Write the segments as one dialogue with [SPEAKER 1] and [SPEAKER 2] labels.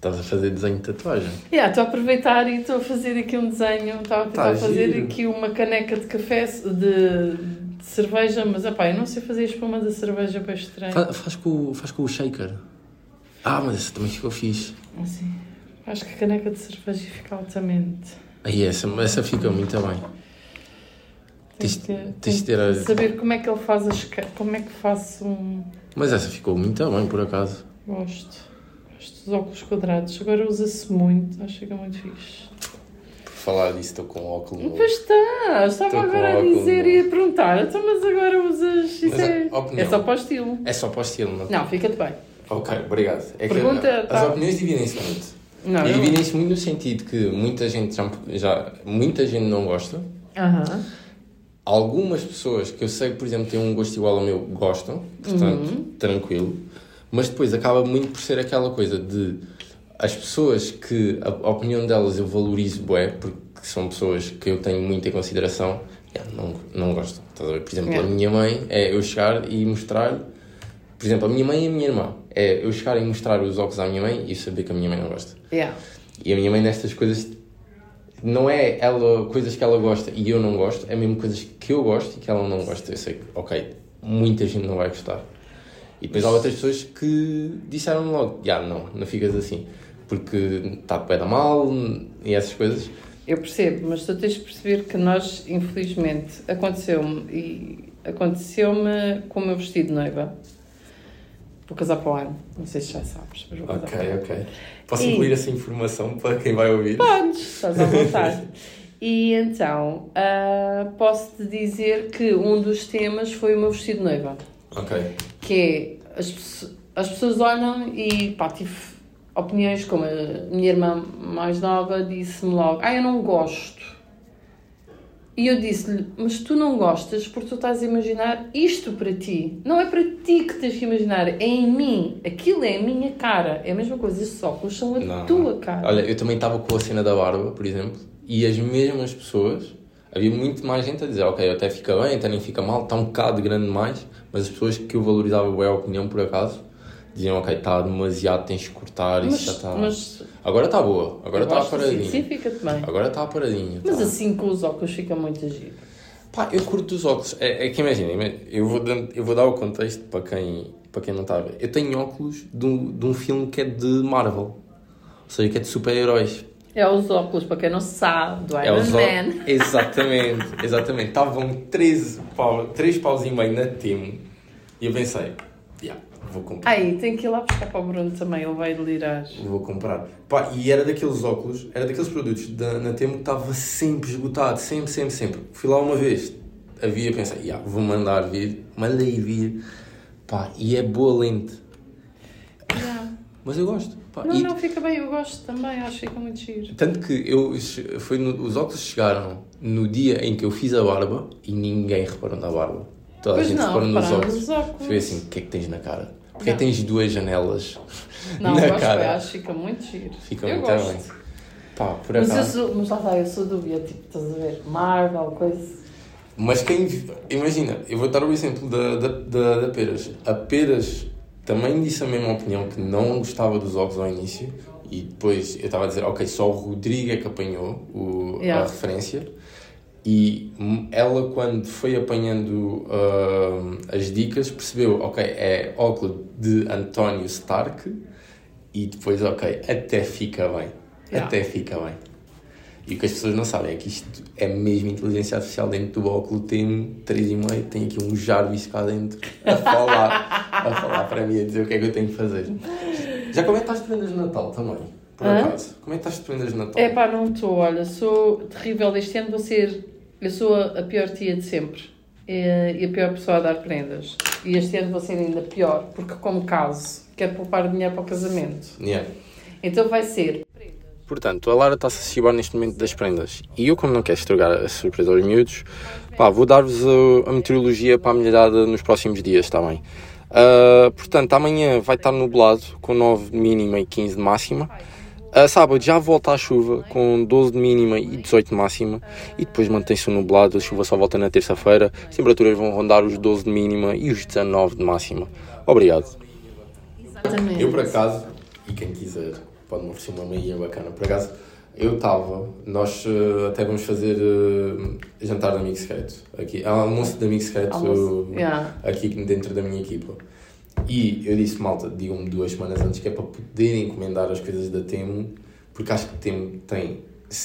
[SPEAKER 1] Estás a fazer desenho de tatuagem.
[SPEAKER 2] Yeah, estou a aproveitar e estou a fazer aqui um desenho. Estava a tentar
[SPEAKER 1] Tá
[SPEAKER 2] fazer
[SPEAKER 1] giro.
[SPEAKER 2] aqui uma caneca de café, de, de cerveja, mas epá, eu não sei fazer espuma da cerveja para estranho.
[SPEAKER 1] Fa- faz, com, o- faz com o shaker. Ah, mas essa também ficou fixe.
[SPEAKER 2] Assim, acho que a caneca de cerveja fica altamente.
[SPEAKER 1] Aí essa, essa fica muito bem. Tens-
[SPEAKER 2] ter-
[SPEAKER 1] tens de ter a-
[SPEAKER 2] saber como é que ele faz as. Como é que faço um.
[SPEAKER 1] Mas essa ficou muito bem, por acaso.
[SPEAKER 2] Gosto. Dos óculos quadrados. Agora usa-se muito. Acho que fica muito fixe.
[SPEAKER 1] Por falar disso, estou com óculos novo.
[SPEAKER 2] Pois está, estava agora a dizer e a perguntar, então, mas agora usas. Isso
[SPEAKER 1] Mas
[SPEAKER 2] é,
[SPEAKER 1] opinião-
[SPEAKER 2] é só para o estilo.
[SPEAKER 1] É só para o estilo, não?
[SPEAKER 2] Não, fica-te bem.
[SPEAKER 1] Ok, obrigado. É que
[SPEAKER 2] Pergunta,
[SPEAKER 1] as
[SPEAKER 2] tá.
[SPEAKER 1] opiniões dividem-se muito.
[SPEAKER 2] Não,
[SPEAKER 1] e dividem-se muito no sentido que muita gente já, já- muita gente não gosta.
[SPEAKER 2] Aham.
[SPEAKER 1] Algumas pessoas que eu sei que, por exemplo, têm um gosto igual ao meu gostam, portanto,
[SPEAKER 2] Uhum.
[SPEAKER 1] tranquilo. Mas depois acaba muito por ser aquela coisa de as pessoas que a, opinião delas eu valorizo bué, porque são pessoas que eu tenho muito em consideração, yeah, não, não gostam. Estás a ver? Por exemplo,
[SPEAKER 2] Yeah.
[SPEAKER 1] a minha mãe é eu chegar e mostrar por exemplo, a minha mãe e a minha irmã. É eu chegar e mostrar os óculos à minha mãe e saber que a minha mãe não gosta.
[SPEAKER 2] Yeah.
[SPEAKER 1] E a minha mãe nestas coisas não é ela coisas que ela gosta e eu não gosto, é mesmo coisas que eu gosto e que ela não gosta. Eu sei que, ok, muita gente não vai gostar. E depois há outras pessoas que disseram logo, já, não, não ficas assim, porque está pé da mal e essas coisas.
[SPEAKER 2] Eu percebo, mas tu tens de perceber que nós, infelizmente, aconteceu-me e aconteceu-me com o meu vestido de noiva. Vou casar para o ano, não sei se já sabes, mas vou casar para o ano.
[SPEAKER 1] ok. Posso
[SPEAKER 2] E-
[SPEAKER 1] incluir essa informação para quem vai ouvir?
[SPEAKER 2] Podes, estás à vontade. E então, ah, posso-te dizer que um dos temas foi o meu vestido de noiva.
[SPEAKER 1] Ok.
[SPEAKER 2] Que é, as, as pessoas olham e pá, tive opiniões como a minha irmã mais nova disse-me logo, ah, eu não gosto. E eu disse-lhe, mas tu não gostas porque tu estás a imaginar isto para ti. Não é para ti que tens que imaginar, é em mim. Aquilo é a minha cara. É a mesma coisa, estes óculos são a
[SPEAKER 1] Não.
[SPEAKER 2] tua cara.
[SPEAKER 1] Olha, eu também estava com a cena da barba, por exemplo, e as mesmas pessoas, havia muito mais gente a dizer, ok, até fica bem, até nem fica mal, está um bocado grande demais, mas as pessoas que eu valorizava bem a opinião, por acaso, diziam, ok, está demasiado, tens de cortar, isso
[SPEAKER 2] mas,
[SPEAKER 1] já está...
[SPEAKER 2] mas
[SPEAKER 1] Agora está boa, agora está paradinha.
[SPEAKER 2] Sim, fica-te bem.
[SPEAKER 1] Agora está paradinha.
[SPEAKER 2] Mas
[SPEAKER 1] tá.
[SPEAKER 2] assim com os óculos fica muito giro.
[SPEAKER 1] Pá, eu curto dos óculos. É, é que imagina, ima- eu vou, dar, eu vou dar o contexto para quem, para quem não está a ver. Eu tenho óculos de um, de um filme que é de Marvel. Ou seja, que é de super-heróis.
[SPEAKER 2] É os óculos, para quem não sabe, do
[SPEAKER 1] É
[SPEAKER 2] Iron
[SPEAKER 1] os ó-
[SPEAKER 2] Man.
[SPEAKER 1] Exatamente, exatamente. Estavam 13 pau, 3 paus e meio na Temo. E eu pensei, yeah, vou comprar.
[SPEAKER 2] Aí, tem que ir lá buscar para o Bruno também, ele vai delirar.
[SPEAKER 1] Vou comprar. Pá, e era daqueles óculos, era daqueles produtos da, na Temo que estava sempre esgotado, sempre, sempre, sempre. Fui lá uma vez, havia, pensei, yeah, vou mandar vir, mandei vir. Pá, e é boa lente. Mas eu gosto. Pá,
[SPEAKER 2] Não,
[SPEAKER 1] e-
[SPEAKER 2] não, fica bem, eu gosto também, acho que fica muito giro.
[SPEAKER 1] Tanto que eu, foi no- os óculos chegaram no dia em que eu fiz a barba e ninguém reparou na barba. Toda a
[SPEAKER 2] Pois
[SPEAKER 1] gente
[SPEAKER 2] não,
[SPEAKER 1] reparou nos óculos.
[SPEAKER 2] nos óculos.
[SPEAKER 1] Foi assim, o que é que tens na cara? Porque é
[SPEAKER 2] Não.
[SPEAKER 1] que tens duas janelas
[SPEAKER 2] Não,
[SPEAKER 1] na
[SPEAKER 2] gosto,
[SPEAKER 1] cara?
[SPEAKER 2] eu acho que fica muito giro.
[SPEAKER 1] Fica
[SPEAKER 2] eu
[SPEAKER 1] muito
[SPEAKER 2] gosto.
[SPEAKER 1] bem. Pá, por
[SPEAKER 2] Mas, eu
[SPEAKER 1] acaso.
[SPEAKER 2] sou, mas lá está, eu sou dúvida, tipo, estás a ver, Marvel, coisa.
[SPEAKER 1] Mas quem. Imagina, eu vou dar o exemplo da, da, da, da Peras. A Peras também disse a mesma opinião que não gostava dos óculos ao início e depois eu estava a dizer, ok, só o Rodrigo é que apanhou o,
[SPEAKER 2] Yeah.
[SPEAKER 1] a referência e ela, quando foi apanhando hum, as dicas, percebeu, ok, é óculos de António Stark e depois, ok, até fica bem.
[SPEAKER 2] Yeah.
[SPEAKER 1] Até fica bem. E o que as pessoas não sabem é que isto é mesmo inteligência artificial dentro do óculo. Tem 3,5, tem aqui um Jarvis cá dentro a falar, a falar para mim, a dizer o que é que eu tenho que fazer. Já como é que estás de prendas de Natal também? Por
[SPEAKER 2] Hã?
[SPEAKER 1] acaso? Como é que estás de prendas de Natal?
[SPEAKER 2] É pá, não estou, olha, sou terrível este ano, vou ser, eu sou a, a pior tia de sempre e a pior pessoa a dar prendas. E este ano vou ser ainda pior, porque como caso, quero poupar dinheiro para o casamento.
[SPEAKER 1] Yeah.
[SPEAKER 2] Então vai ser
[SPEAKER 1] Portanto, a Lara está-se a chibar neste momento das prendas. E eu, como não quero estragar a surpresa aos miúdos, pá, vou dar-vos a, a meteorologia para a melhorada nos próximos dias, está bem? Ah, portanto, amanhã vai estar nublado, com 9 de mínima e 15 de máxima. A sábado já volta a chuva, com 12 de mínima e 18 de máxima. E depois mantém-se nublado, a chuva só volta na terça-feira. As temperaturas vão rondar os 12 de mínima e os 19 de máxima. Obrigado.
[SPEAKER 2] Exatamente.
[SPEAKER 1] Eu, por acaso, e quem quiser, pode-me oferecer uma meia bacana. Por acaso, eu estava, nós uh, até vamos fazer uh, jantar amigo secreto. Aqui, almoço de amigo secreto
[SPEAKER 2] Almoço, yeah.
[SPEAKER 1] aqui dentro da minha equipa. E eu disse, malta, digam-me duas semanas antes que é para poderem encomendar as coisas da Temo, porque acho que Temo tem,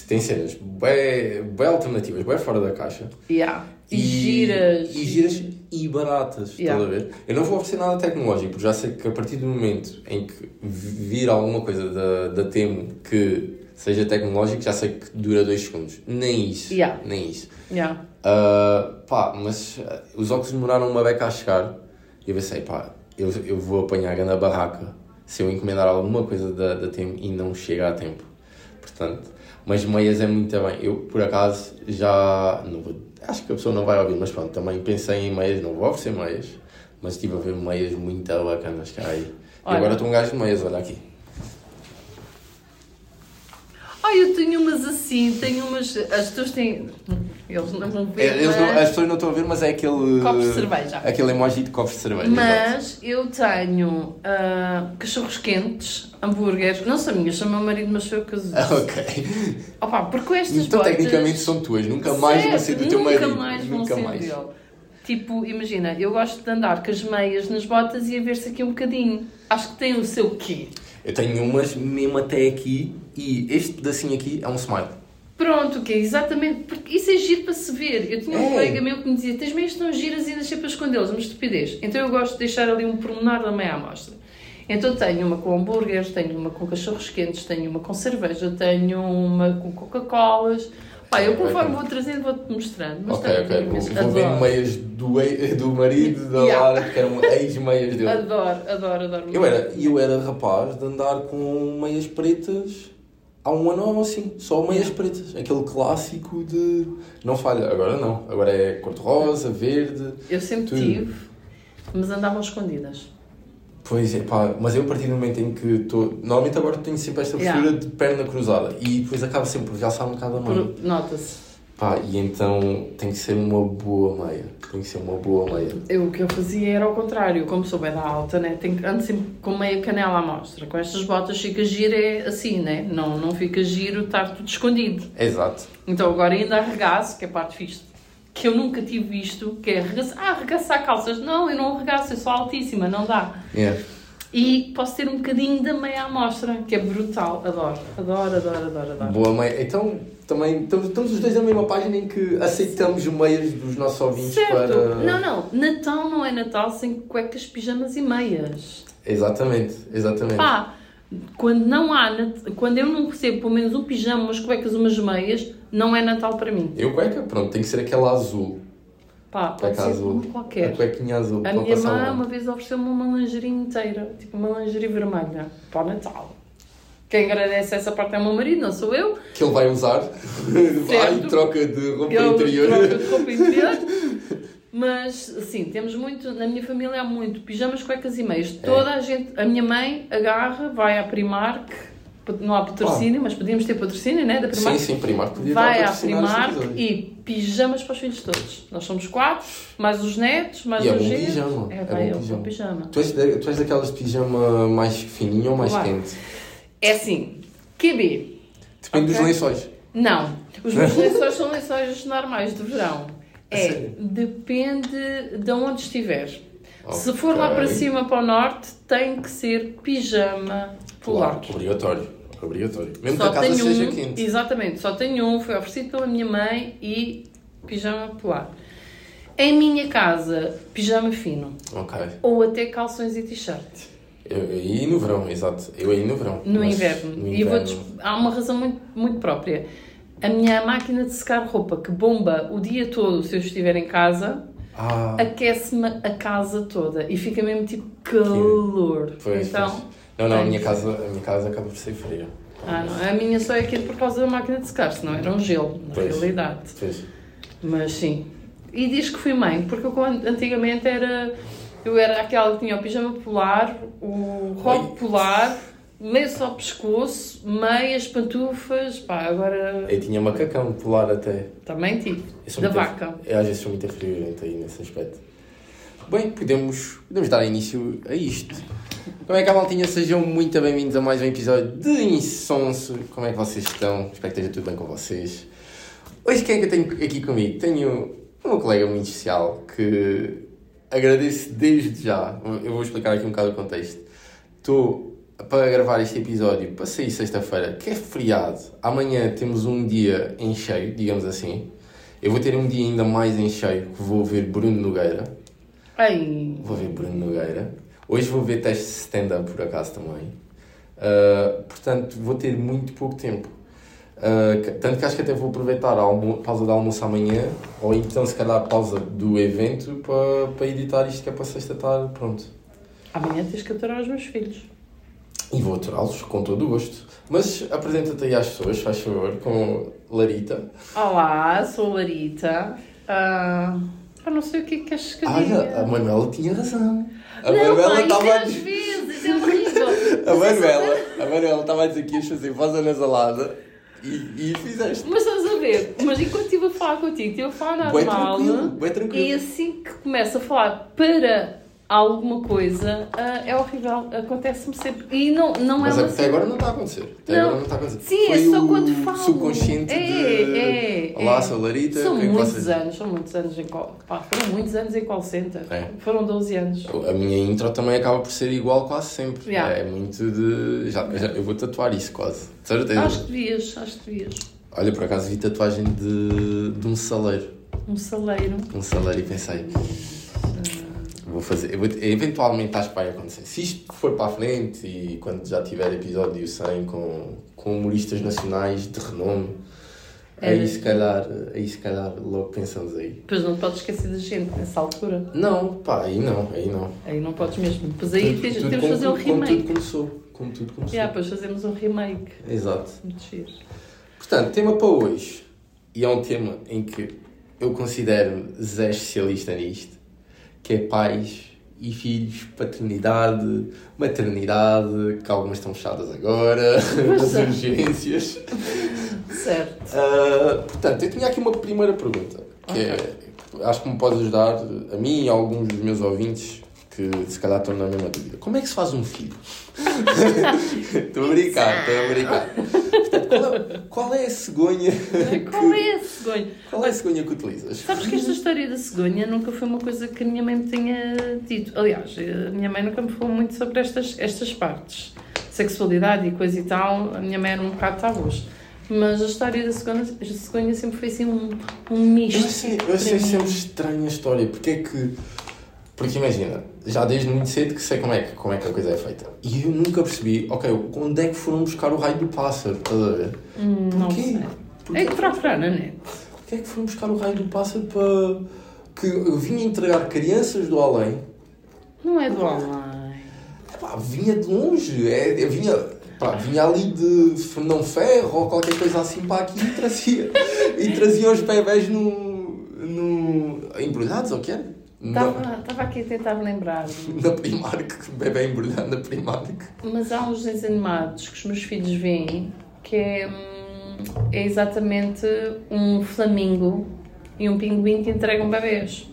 [SPEAKER 1] tem cenas bem, bem alternativas, bem fora da caixa.
[SPEAKER 2] Yeah. E, giras.
[SPEAKER 1] E giras e baratas,
[SPEAKER 2] Yeah.
[SPEAKER 1] estás a ver? Eu não vou oferecer nada tecnológico, porque já sei que a partir do momento em que vir alguma coisa da, da Temo que seja tecnológico, já sei que dura dois segundos. Nem isso.
[SPEAKER 2] Yeah.
[SPEAKER 1] Nem isso.
[SPEAKER 2] Yeah.
[SPEAKER 1] Uh, pá, mas uh, os óculos demoraram uma beca a chegar e eu pensei, pá, eu, eu vou apanhar a na barraca se eu encomendar alguma coisa da, da Temo e não chega a tempo. Portanto, mas meias é muito bem. Eu, por acaso, já. Não vou, acho que a pessoa não vai ouvir, mas pronto, também pensei em meias, não vou oferecer meias, mas estive a ver meias muito bacanas que há aí. E agora estou um gajo de meias, olha aqui.
[SPEAKER 2] Ai, eu tenho umas assim, tenho umas. As pessoas têm. Eles não vão ver.
[SPEAKER 1] É, eles não-
[SPEAKER 2] mas-
[SPEAKER 1] as pessoas não estão a ver, mas é aquele.
[SPEAKER 2] Copos de cerveja.
[SPEAKER 1] Aquele emoji de copos de cerveja.
[SPEAKER 2] Mas eu tenho ah, cachorros quentes, hambúrgueres, não são minhas, são meu marido, mas foi o que eu
[SPEAKER 1] Ah, ok.
[SPEAKER 2] Opa, porque estas
[SPEAKER 1] Então,
[SPEAKER 2] botas...
[SPEAKER 1] tecnicamente são tuas, nunca mais vão ser do teu
[SPEAKER 2] nunca
[SPEAKER 1] marido.
[SPEAKER 2] mais vão
[SPEAKER 1] nunca
[SPEAKER 2] ser
[SPEAKER 1] mais.
[SPEAKER 2] dele. Tipo, imagina, eu gosto de andar com as meias nas botas e a ver-se aqui um bocadinho. Acho que tem o seu quê.
[SPEAKER 1] Eu tenho umas mesmo até aqui e este pedacinho aqui é um smile.
[SPEAKER 2] Pronto, que é exatamente, porque isso é giro para se ver. Eu tinha um
[SPEAKER 1] É.
[SPEAKER 2] colega meu que me dizia: tens meias tão giras e deixei para escondê-las, uma estupidez. Então eu gosto de deixar ali um pormenor da meia amostra. Então tenho uma com hambúrgueres, tenho uma com cachorros quentes, tenho uma com cerveja, tenho uma com Coca-Colas. Pá, eu conforme vou trazendo vou-te mostrando. Mas
[SPEAKER 1] ok, ok. Vou, vou ver meias do, do marido da
[SPEAKER 2] Yeah.
[SPEAKER 1] Lara, que eram ex-meias dele.
[SPEAKER 2] Adoro, adoro, adoro.
[SPEAKER 1] Eu era, eu era rapaz de andar com meias pretas há um ano ou assim, só meias pretas. Aquele clássico de. Não falha, agora não. Agora é cor-de-rosa, verde.
[SPEAKER 2] Eu sempre
[SPEAKER 1] Tudo.
[SPEAKER 2] tive, mas andavam escondidas.
[SPEAKER 1] Pois é, pá, mas eu a partir do momento em que estou. Normalmente agora tenho sempre esta postura
[SPEAKER 2] Yeah.
[SPEAKER 1] de perna cruzada e depois acaba sempre por realçar um bocado a.
[SPEAKER 2] Por- Nota-se.
[SPEAKER 1] Pá, e então tem que ser uma boa meia. Tem que ser uma boa meia.
[SPEAKER 2] Eu, o que eu fazia era ao contrário, como sou bem da alta, né? Tenho, ando sempre com meia canela à mostra. Com estas botas fica giro é assim, né? Não, não fica giro estar tudo escondido.
[SPEAKER 1] Exato.
[SPEAKER 2] Então agora ainda arregaço, que é parte fixe, que eu nunca tive visto, que é arregaçar, ah, arregaçar calças. Não, eu não arregaço, eu sou altíssima, não dá.
[SPEAKER 1] Yeah.
[SPEAKER 2] E posso ter um bocadinho da meia à mostra, que é brutal. Adoro, adoro, adoro, adoro, adoro.
[SPEAKER 1] Boa meia. Então também estamos, estamos os dois na mesma página em que aceitamos meias dos nossos ouvintes
[SPEAKER 2] Certo.
[SPEAKER 1] para.
[SPEAKER 2] Não, não. Natal não é Natal sem cuecas, pijamas e meias.
[SPEAKER 1] Exatamente, exatamente.
[SPEAKER 2] Pá, quando não há, quando eu não recebo pelo menos um pijama, umas cuecas, umas meias, não é Natal para mim.
[SPEAKER 1] Eu cueca, pronto, tem que ser aquela azul.
[SPEAKER 2] Pá, pode ser
[SPEAKER 1] azul.
[SPEAKER 2] uma
[SPEAKER 1] A
[SPEAKER 2] qualquer.
[SPEAKER 1] cuequinha azul.
[SPEAKER 2] A minha
[SPEAKER 1] ano.
[SPEAKER 2] uma vez ofereceu-me uma lingerie inteira, tipo uma lingerie vermelha, para o Natal. Quem agradece essa parte é o meu marido, não sou eu.
[SPEAKER 1] Que ele vai usar. vai e troca de roupa
[SPEAKER 2] Eu
[SPEAKER 1] interior.
[SPEAKER 2] troco de roupa interior. Mas, sim, temos muito, na minha família há muito pijamas, cuecas e meias.
[SPEAKER 1] É.
[SPEAKER 2] Toda a gente, a minha mãe agarra, vai à Primark, não há patrocínio, mas podíamos ter patrocínio, né, da Primark.
[SPEAKER 1] Sim, sim, Primark podia
[SPEAKER 2] Vai à Primark e pijamas para os filhos todos. Nós somos quatro, mais os netos, mais
[SPEAKER 1] E é
[SPEAKER 2] os
[SPEAKER 1] bom
[SPEAKER 2] genros.
[SPEAKER 1] pijama,
[SPEAKER 2] É,
[SPEAKER 1] é
[SPEAKER 2] vai,
[SPEAKER 1] bom
[SPEAKER 2] eu
[SPEAKER 1] pijama.
[SPEAKER 2] pijama.
[SPEAKER 1] Tu és, tu és daquelas de pijama mais fininho ou mais
[SPEAKER 2] Vai.
[SPEAKER 1] quente?
[SPEAKER 2] É assim, QB.
[SPEAKER 1] Depende dos
[SPEAKER 2] Ok.
[SPEAKER 1] lençóis.
[SPEAKER 2] Não, os meus lençóis são lençóis normais de verão. É,
[SPEAKER 1] sério?
[SPEAKER 2] depende de onde estiver. Se for lá para cima, para o norte, tem que ser pijama
[SPEAKER 1] Claro, obrigatório. Obrigatório. Mesmo
[SPEAKER 2] Só
[SPEAKER 1] que a casa
[SPEAKER 2] tenho
[SPEAKER 1] seja
[SPEAKER 2] um,
[SPEAKER 1] quente.
[SPEAKER 2] exatamente, só tenho um, foi oferecido pela minha mãe e pijama polar. Em minha casa, pijama fino.
[SPEAKER 1] Ok.
[SPEAKER 2] Ou até calções e t-shirt.
[SPEAKER 1] Aí no verão, exato. Eu aí no verão.
[SPEAKER 2] No inverno.
[SPEAKER 1] no
[SPEAKER 2] E eu vou
[SPEAKER 1] inverno-
[SPEAKER 2] há uma razão muito, muito própria. A minha máquina de secar roupa, que bomba o dia todo se eu estiver em casa,
[SPEAKER 1] Ah,
[SPEAKER 2] aquece-me a casa toda e fica mesmo tipo calor.
[SPEAKER 1] pois,
[SPEAKER 2] então,
[SPEAKER 1] pois. Não, não, a minha casa, a minha casa acaba por ser fria.
[SPEAKER 2] ah, não, a minha só é aqui por causa da máquina de secar, senão era um gelo, na
[SPEAKER 1] Pois.
[SPEAKER 2] realidade.
[SPEAKER 1] Pois.
[SPEAKER 2] Mas sim. E diz que fui mãe, porque eu antigamente era. Eu era aquela que tinha o pijama polar, o
[SPEAKER 1] Oi.
[SPEAKER 2] polar, meio só pescoço, meias, pantufas, pá, agora
[SPEAKER 1] Eu tinha macacão polar até.
[SPEAKER 2] também tive. Da
[SPEAKER 1] muito-
[SPEAKER 2] vaca.
[SPEAKER 1] Eu às vezes sou muito friorento aí nesse aspecto. Bem, podemos, podemos dar início a isto. Como é que a maltinha? Sejam muito bem-vindos a mais um episódio de Insonso. Como é que vocês estão? Espero que esteja tudo bem com vocês. Hoje quem é que eu tenho aqui comigo? Tenho uma colega muito especial que agradeço desde já. Eu vou explicar aqui um bocado o contexto. Estou para gravar este episódio para sair sexta-feira, que é feriado. Amanhã temos um dia em cheio, digamos assim. Eu vou ter um dia ainda mais em cheio, que vou ver Bruno Nogueira.
[SPEAKER 2] Ai.
[SPEAKER 1] Vou ver Bruno Nogueira. Hoje vou ver teste de stand-up por acaso também. Uh, portanto, vou ter muito pouco tempo. Uh, tanto que acho que até vou aproveitar a pausa de almoço amanhã, ou então se calhar a pausa do evento para, para editar isto que é para sexta tarde, pronto.
[SPEAKER 2] Amanhã tens que aturar os meus filhos.
[SPEAKER 1] E vou aturá-los com todo o gosto. Mas apresenta-te aí às pessoas, faz favor, com Larita.
[SPEAKER 2] Olá, sou Larita. Ah, não sei o que é que queres que.
[SPEAKER 1] Olha, a Manuela tinha razão. A
[SPEAKER 2] não,
[SPEAKER 1] Manuela estava a dizer...
[SPEAKER 2] vezes, é horrível.
[SPEAKER 1] A Manuela, a Manuela estava a dizer que ias fazer voz anasalada e, e fizeste.
[SPEAKER 2] Mas estás a ver, mas enquanto estive a falar contigo, estive a falar normal.
[SPEAKER 1] tranquilo, bué
[SPEAKER 2] E assim que começo a falar para alguma coisa, ah, é horrível. Acontece-me sempre. E não, não
[SPEAKER 1] Mas
[SPEAKER 2] é uma
[SPEAKER 1] até agora não está a acontecer. Até
[SPEAKER 2] Não.
[SPEAKER 1] agora não está a acontecer.
[SPEAKER 2] Sim,
[SPEAKER 1] Foi
[SPEAKER 2] é só quando falo.
[SPEAKER 1] subconsciente
[SPEAKER 2] é,
[SPEAKER 1] de...
[SPEAKER 2] É,
[SPEAKER 1] Olá,
[SPEAKER 2] é.
[SPEAKER 1] sou Larita.
[SPEAKER 2] São
[SPEAKER 1] é
[SPEAKER 2] muitos
[SPEAKER 1] vocês-
[SPEAKER 2] anos, são muitos anos em call. Pá, foram muitos anos em call center.
[SPEAKER 1] É.
[SPEAKER 2] Foram 12 anos.
[SPEAKER 1] A minha intro também acaba por ser igual quase sempre.
[SPEAKER 2] Yeah.
[SPEAKER 1] É muito de... Já, já- eu vou tatuar isso quase. De certeza.
[SPEAKER 2] Acho que devias, acho que devias.
[SPEAKER 1] Olha, por acaso vi tatuagem de, de um saleiro.
[SPEAKER 2] Um saleiro.
[SPEAKER 1] Um saleiro e pensei... Vou fazer... Vou, eventualmente acho que vai acontecer. Se isto for para a frente e quando já tiver episódio 100 com, com humoristas nacionais de renome... Aí
[SPEAKER 2] Era.
[SPEAKER 1] se calhar, aí se calhar logo pensamos aí.
[SPEAKER 2] Depois não podes esquecer da gente nessa altura.
[SPEAKER 1] Não, pá, aí não, aí não.
[SPEAKER 2] Aí não podes mesmo. Depois aí
[SPEAKER 1] Tudo-
[SPEAKER 2] tens,
[SPEAKER 1] tudo
[SPEAKER 2] temos de fazer um
[SPEAKER 1] Como tudo
[SPEAKER 2] remake.
[SPEAKER 1] começou. Como tudo começou.
[SPEAKER 2] Yeah, depois fazemos um remake.
[SPEAKER 1] Exato.
[SPEAKER 2] Muito giro.
[SPEAKER 1] Portanto, tema para hoje. E é um tema em que eu considero Zé especialista nisto. Que é pais e filhos, paternidade, maternidade, que algumas estão fechadas agora,
[SPEAKER 2] é.
[SPEAKER 1] urgências.
[SPEAKER 2] Certo.
[SPEAKER 1] Ah, portanto, eu tinha aqui uma primeira pergunta, que é, acho que me pode ajudar a mim e a alguns dos meus ouvintes que se calhar estão na mesma dúvida. Como é que se faz um filho? Estou a brincar, estou a brincar. Qual, é, qual é a cegonha?
[SPEAKER 2] Qual é a cegonha?
[SPEAKER 1] Qual é a cegonha que utilizas?
[SPEAKER 2] Sabes que esta história da cegonha nunca foi uma coisa que a minha mãe me tenha dito. Aliás, a minha mãe nunca me falou muito sobre estas, estas partes. Sexualidade e coisa e tal, a minha mãe era um bocado tabus. Mas a história da cegonha, a cegonha sempre foi assim um, um
[SPEAKER 1] Eu
[SPEAKER 2] misto.
[SPEAKER 1] achei, eu achei sempre estranha a história. Porque é que. Porque imagina, já desde muito cedo que sei como é que, como é que a coisa é feita. E eu nunca percebi, ok, onde é que foram buscar o raio do pássaro? Estás a ver?
[SPEAKER 2] Hum, não
[SPEAKER 1] Porquê?
[SPEAKER 2] sei.
[SPEAKER 1] Porquê?
[SPEAKER 2] É que procurar na net.
[SPEAKER 1] Porquê é que foram buscar o raio do pássaro para. que eu vinha entregar crianças do além?
[SPEAKER 2] Não é do online.
[SPEAKER 1] Epá, vinha de longe, é, eu vinha, pá, vinha ali de Fernão Ferro ou qualquer coisa assim para aqui e trazia, e trazia os bebés no, no, embrulhados ou o que era?
[SPEAKER 2] Estava aqui a tentar lembrar.
[SPEAKER 1] na Primark, bebê embrulhado na Primark.
[SPEAKER 2] Mas há uns desenhos animados que os meus filhos veem que é, hum, é exatamente um flamingo e um pinguim que entregam bebês.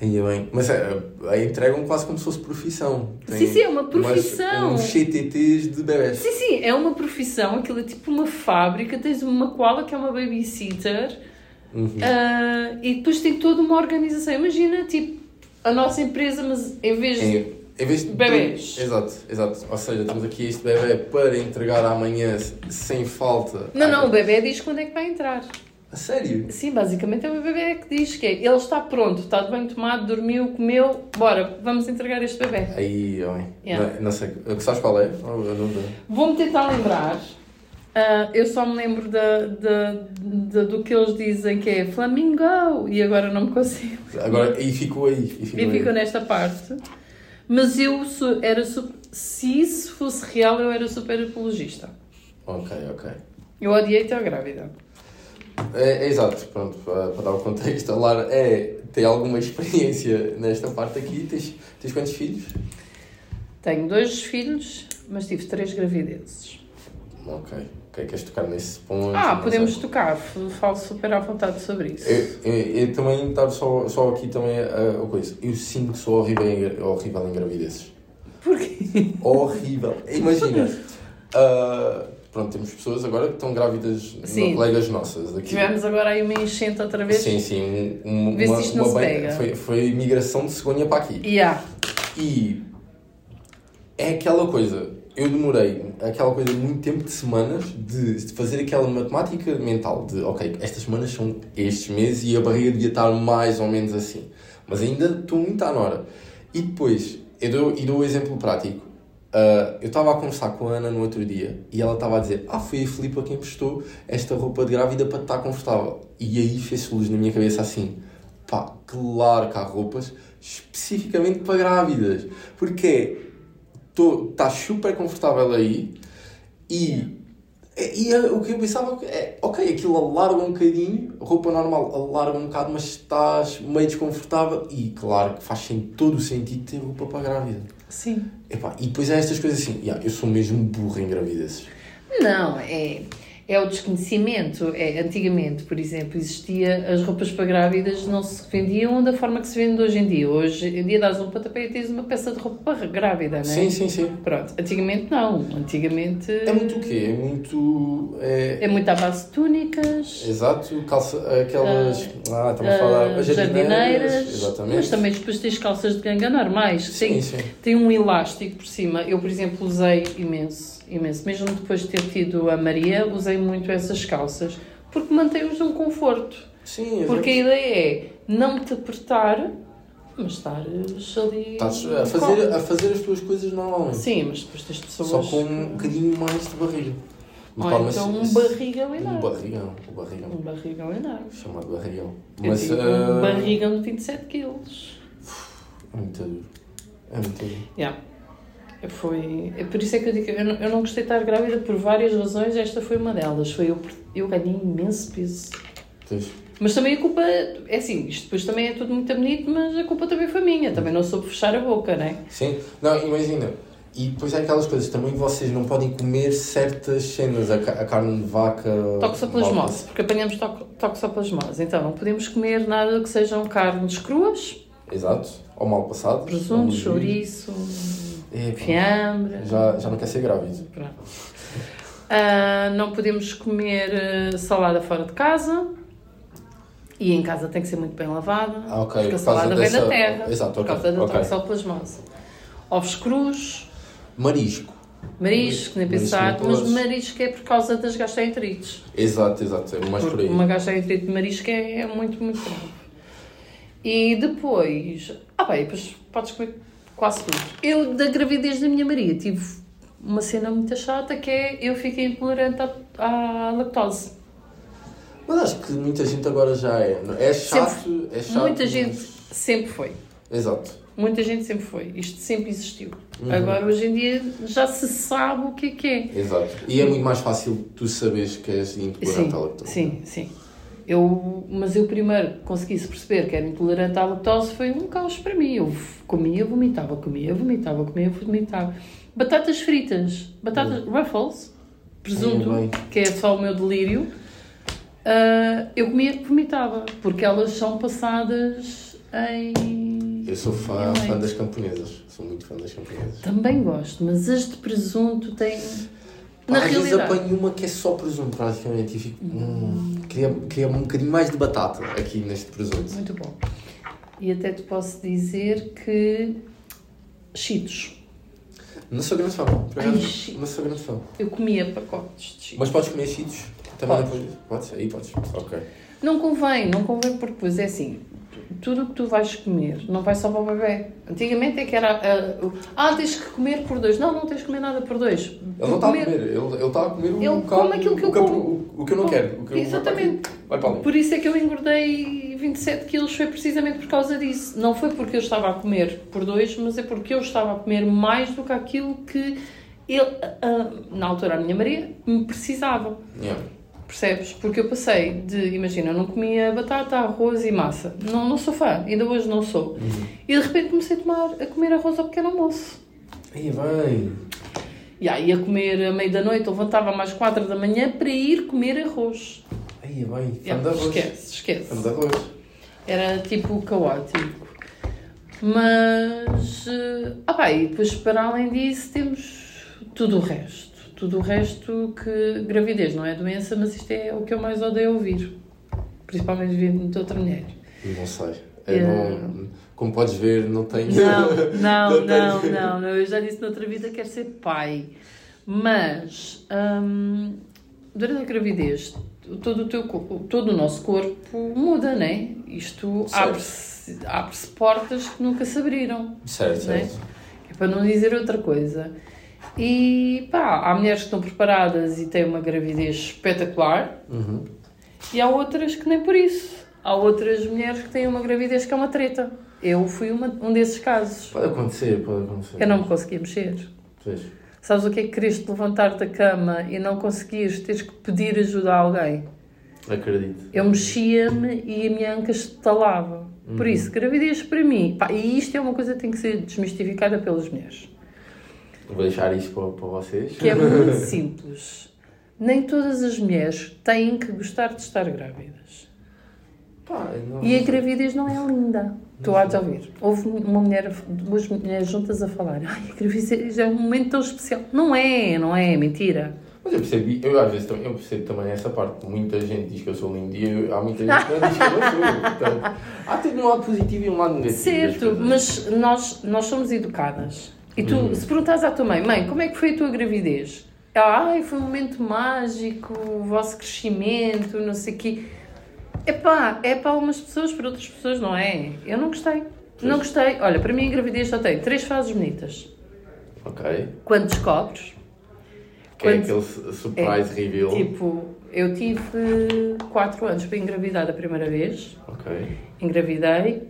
[SPEAKER 1] Ainda bem. Mas é, aí entregam quase como se fosse profissão.
[SPEAKER 2] Sim, sim, é uma profissão.
[SPEAKER 1] Uns CTTs de bebés.
[SPEAKER 2] Sim, sim, é uma profissão, aquilo é tipo uma fábrica, tens uma koala que é uma babysitter
[SPEAKER 1] Uhum.
[SPEAKER 2] ah, e depois tem toda uma organização. Imagina, tipo, a nossa empresa, mas em vez de.
[SPEAKER 1] Em, em vez de
[SPEAKER 2] Bebés.
[SPEAKER 1] Exato, exato. Ou seja, temos aqui este bebê para entregar amanhã sem falta.
[SPEAKER 2] Não, não, o bebê diz quando é que vai entrar.
[SPEAKER 1] A sério?
[SPEAKER 2] Sim, basicamente é o bebê que diz que é, ele está pronto, está de bem tomado, dormiu, comeu, bora, vamos entregar este bebê.
[SPEAKER 1] Aí, ó,
[SPEAKER 2] Yeah.
[SPEAKER 1] não, não sei. Sabes qual é? Oh.
[SPEAKER 2] Vou-me tentar lembrar. Ah, eu só me lembro da, da, da- do que eles dizem que é Flamingo e agora não me consigo.
[SPEAKER 1] Agora, e ficou aí. E ficou
[SPEAKER 2] E
[SPEAKER 1] aí.
[SPEAKER 2] nesta parte. Mas eu era se isso fosse real, eu era super apologista.
[SPEAKER 1] Ok, ok.
[SPEAKER 2] Eu odiei ter grávida.
[SPEAKER 1] É, é exato, pronto, para, para dar o contexto, a Lara é, tem alguma experiência nesta parte aqui. Tens, tens quantos filhos?
[SPEAKER 2] Tenho dois filhos, mas tive três gravidezes.
[SPEAKER 1] Ok. Ok, queres tocar nesse ponto?
[SPEAKER 2] Ah, podemos
[SPEAKER 1] sei.
[SPEAKER 2] tocar. Falo super à vontade sobre isso.
[SPEAKER 1] Eu, eu, eu também estava só, só aqui também a, a coisa. Eu sinto que sou horrível em, horrível em gravidezes.
[SPEAKER 2] Porquê?
[SPEAKER 1] Horrível. Imagina. ah, pronto, temos pessoas agora que estão grávidas,
[SPEAKER 2] Sim.
[SPEAKER 1] colegas nossas aqui.
[SPEAKER 2] Tivemos agora aí uma enchente outra vez.
[SPEAKER 1] Sim, sim. Um, um-
[SPEAKER 2] Vê
[SPEAKER 1] uma,
[SPEAKER 2] isto não
[SPEAKER 1] uma
[SPEAKER 2] se
[SPEAKER 1] bem-
[SPEAKER 2] pega.
[SPEAKER 1] Foi, foi migração de cegonha para aqui.
[SPEAKER 2] E há.
[SPEAKER 1] E é aquela coisa, eu demorei aquela coisa muito tempo de semanas de, de fazer aquela matemática mental de ok, estas semanas são estes meses e a barriga devia estar mais ou menos assim. Mas ainda estou muito à nora. E depois, eu dou, e dou o exemplo prático. Ah, eu estava a conversar com a Ana no outro dia e ela estava a dizer: Ah, foi a Filipa quem prestou esta roupa de grávida para estar confortável. E aí fez-se luz na minha cabeça assim: pá, claro que há roupas especificamente para grávidas. Porque estás super confortável aí e, e é o que eu pensava é, ok, aquilo alarga um bocadinho, roupa normal alarga um bocado, mas estás meio desconfortável e claro que faz todo o sentido ter roupa para grávida.
[SPEAKER 2] Sim.
[SPEAKER 1] Epá, e depois há estas coisas assim, yeah, eu sou mesmo burro em gravidezes.
[SPEAKER 2] Não, é, é o desconhecimento. É, antigamente, por exemplo, existia as roupas para grávidas não se vendiam da forma que se vende hoje em dia. Hoje em dia dás um pontapé e tens uma peça de roupa para grávida, não é?
[SPEAKER 1] Sim, sim, sim.
[SPEAKER 2] Pronto, antigamente não. Antigamente
[SPEAKER 1] É muito o quê? É muito. É,
[SPEAKER 2] é muito à base de túnicas,
[SPEAKER 1] Exato, calça, aquelas. Ah, estamos a falar.
[SPEAKER 2] ah,
[SPEAKER 1] As jardineiras.
[SPEAKER 2] jardineiras,
[SPEAKER 1] Exatamente.
[SPEAKER 2] mas também depois tens calças de ganga normais.
[SPEAKER 1] Sim,
[SPEAKER 2] Tem,
[SPEAKER 1] sim.
[SPEAKER 2] tem um elástico por cima. Eu, por exemplo, usei imenso, imenso. Mesmo depois de ter tido a Maria, usei muito essas calças porque mantém-os um conforto.
[SPEAKER 1] Sim, exato.
[SPEAKER 2] Porque a ideia é não te apertar, mas estares ali.
[SPEAKER 1] Estás a fazer, a fazer as tuas coisas normalmente.
[SPEAKER 2] Sim, mas depois tens pessoas.
[SPEAKER 1] Só com um bocadinho mais de barriga.
[SPEAKER 2] Ou então um
[SPEAKER 1] se-
[SPEAKER 2] barrigão
[SPEAKER 1] Um
[SPEAKER 2] enorme.
[SPEAKER 1] barrigão. Um barrigão.
[SPEAKER 2] Um barrigão enorme.
[SPEAKER 1] Chamado barrigão. Mas. ah,
[SPEAKER 2] um barrigão de 27 quilos.
[SPEAKER 1] É muito duro. É muito duro.
[SPEAKER 2] Yeah. Foi, é por isso é que eu digo que eu não, eu não gostei de estar grávida por várias razões, esta foi uma delas. Foi eu, eu ganhei imenso peso.
[SPEAKER 1] Tens-
[SPEAKER 2] Mas também a culpa, é assim, isto depois também é tudo muito bonito, mas a culpa também foi minha. Também não soube fechar a boca, não é?
[SPEAKER 1] Sim. Não, imagina. E depois há aquelas coisas, também vocês não podem comer certas cenas, a, a carne de vaca.
[SPEAKER 2] Toxoplasmose, porque apanhamos to toxoplasmose. Então não podemos comer nada que sejam carnes cruas,
[SPEAKER 1] Exato. Ou mal passado.
[SPEAKER 2] presunto,
[SPEAKER 1] ou
[SPEAKER 2] chouriço,
[SPEAKER 1] Epá,
[SPEAKER 2] fiambre.
[SPEAKER 1] Já, já não quer ser grávido.
[SPEAKER 2] Ah, não podemos comer eh, salada fora de casa. E em casa tem que ser muito bem lavada.
[SPEAKER 1] Ah, ok.
[SPEAKER 2] Porque a
[SPEAKER 1] Por
[SPEAKER 2] salada vem da
[SPEAKER 1] dessa-
[SPEAKER 2] terra.
[SPEAKER 1] Exato,
[SPEAKER 2] Por causa da
[SPEAKER 1] ok.
[SPEAKER 2] toxoplasmose. Ovos crus,
[SPEAKER 1] Marisco.
[SPEAKER 2] marisco, nem pensar. Mas marisco é por causa das gastroenterites.
[SPEAKER 1] Exato, exato. É mais por
[SPEAKER 2] Porque
[SPEAKER 1] aí.
[SPEAKER 2] uma gastroenterite de marisco é, é muito, muito grave. E depois... Ah bem, depois podes comer quase tudo. Eu, da gravidez da minha Maria, tive uma cena muito chata que é eu fiquei intolerante à, à lactose.
[SPEAKER 1] Mas acho que muita gente agora já é. É chato, é chato.
[SPEAKER 2] Muita
[SPEAKER 1] mas-
[SPEAKER 2] gente sempre foi.
[SPEAKER 1] Exato.
[SPEAKER 2] Muita gente sempre foi. Isto sempre existiu.
[SPEAKER 1] Uhum.
[SPEAKER 2] Agora, hoje em dia, já se sabe o que é que é.
[SPEAKER 1] Exato. E é muito mais fácil tu saberes que és intolerante à lactose.
[SPEAKER 2] sim, sim. Eu, mas eu primeiro conseguisse perceber que era intolerante à lactose foi um caos para mim. Eu comia, vomitava, comia, vomitava, comia, vomitava. Batatas fritas, batatas Ruffles, presunto,
[SPEAKER 1] bem.
[SPEAKER 2] que é só o meu delírio. ah, eu comia, vomitava, porque elas são passadas em.
[SPEAKER 1] Eu sou fã, fã das camponesas. Sou muito fã das camponesas.
[SPEAKER 2] Também gosto, mas as de presunto têm. Na
[SPEAKER 1] às vezes
[SPEAKER 2] realidade.
[SPEAKER 1] apanho uma que é só presunto, praticamente, e fico. Hum, queria, queria um bocadinho mais de batata aqui neste presunto.
[SPEAKER 2] Muito bom. E até te posso dizer que. Cheetos.
[SPEAKER 1] Não sou grande fã. Por
[SPEAKER 2] Ai,
[SPEAKER 1] acaso,
[SPEAKER 2] chi-
[SPEAKER 1] não sou grande fã.
[SPEAKER 2] Eu comia pacotes de Cheetos.
[SPEAKER 1] Mas podes comer cheetos? Também
[SPEAKER 2] Podes.
[SPEAKER 1] depois. Podes? Aí podes. Ok.
[SPEAKER 2] Não convém, não convém porque depois é assim. Tudo o que tu vais comer não vai só para o bebê. Antigamente é que era. o- Ah, tens que comer por dois. Não, não tens que comer nada por dois.
[SPEAKER 1] Ele não está a comer, ele está a comer o,
[SPEAKER 2] Ele
[SPEAKER 1] o
[SPEAKER 2] come aquilo que eu como.
[SPEAKER 1] o, o que eu não quero. Que
[SPEAKER 2] Exatamente.
[SPEAKER 1] Vai para.
[SPEAKER 2] Por isso é que eu engordei 27 quilos, foi precisamente por causa disso. Não foi porque eu estava a comer por dois, mas é porque eu estava a comer mais do que aquilo que ele, ah, na altura a minha Maria, me precisava.
[SPEAKER 1] Yeah.
[SPEAKER 2] Percebes? Porque eu passei de, imagina, eu não comia batata, arroz e massa. Não, não sou fã, ainda hoje não sou.
[SPEAKER 1] Uhum.
[SPEAKER 2] E de repente comecei a, tomar, a comer arroz ao pequeno almoço.
[SPEAKER 1] Aí vai.
[SPEAKER 2] Yeah, ia comer à meia da noite, levantava mais quatro da manhã para ir comer arroz.
[SPEAKER 1] Aí, bem,
[SPEAKER 2] Yeah,
[SPEAKER 1] fã de arroz.
[SPEAKER 2] esquece, esquece.
[SPEAKER 1] Fã de arroz.
[SPEAKER 2] Era tipo caótico. Mas, eh, ah pá, e depois para além disso temos tudo o resto. Tudo o resto que gravidez não é doença, mas isto é o que eu mais odeio ouvir. Principalmente vindo de outra mulher.
[SPEAKER 1] Não sei. É,
[SPEAKER 2] É.
[SPEAKER 1] não- como podes ver, não tenho.
[SPEAKER 2] Não, não,
[SPEAKER 1] Não
[SPEAKER 2] não, não, não. Eu já disse noutra vida que quero ser pai. Mas hum, durante a gravidez, todo o, teu, todo o nosso corpo muda, né? Isto abre-se abre portas que nunca se abriram.
[SPEAKER 1] Certo,
[SPEAKER 2] né?
[SPEAKER 1] certo.
[SPEAKER 2] É para não dizer outra coisa. E pá, há mulheres que estão preparadas e têm uma gravidez espetacular
[SPEAKER 1] Uhum.
[SPEAKER 2] e há outras que nem por isso. Há outras mulheres que têm uma gravidez que é uma treta. Eu fui uma, um desses casos.
[SPEAKER 1] Pode acontecer, pode acontecer.
[SPEAKER 2] Eu não me conseguia mexer.
[SPEAKER 1] Pois.
[SPEAKER 2] Sabes o que é que queres te levantar da cama e não conseguires, teres que pedir ajuda a alguém?
[SPEAKER 1] Acredito.
[SPEAKER 2] Eu mexia-me e a minha anca estalava. Por isso, gravidez para mim, pá, e isto é uma coisa que tem que ser desmistificada pelas mulheres,
[SPEAKER 1] Vou deixar isto para, para vocês.
[SPEAKER 2] que é muito simples. Nem todas as mulheres têm que gostar de estar grávidas.
[SPEAKER 1] Pá, não-
[SPEAKER 2] E a gravidez não é linda. Estou a te ouvir. Houve uma mulher, duas mulheres juntas a falar. Ai, a gravidez é um momento tão especial. Não é, não é, mentira.
[SPEAKER 1] Mas eu percebi, eu às vezes eu percebo também essa parte. Muita gente diz que eu sou lindo e eu- há muita gente que não diz que eu não sou. Portanto, há tudo um lado positivo e um lado negativo.
[SPEAKER 2] Certo, mas nós, nós somos educadas. E tu,
[SPEAKER 1] Uhum.
[SPEAKER 2] se perguntas à tua mãe, mãe, como é que foi a tua gravidez? Ela, ai, foi um momento mágico, o vosso crescimento, não sei o quê. Epá, é para algumas pessoas, para outras pessoas não é. Eu não gostei. Não gostei. Olha, para mim a gravidez só tem três fases bonitas.
[SPEAKER 1] Ok.
[SPEAKER 2] Quando descobres,
[SPEAKER 1] Que é
[SPEAKER 2] Quando-
[SPEAKER 1] aquele su- surprise reveal.
[SPEAKER 2] tipo, eu tive quatro anos para engravidar da primeira vez.
[SPEAKER 1] Ok.
[SPEAKER 2] Engravidei.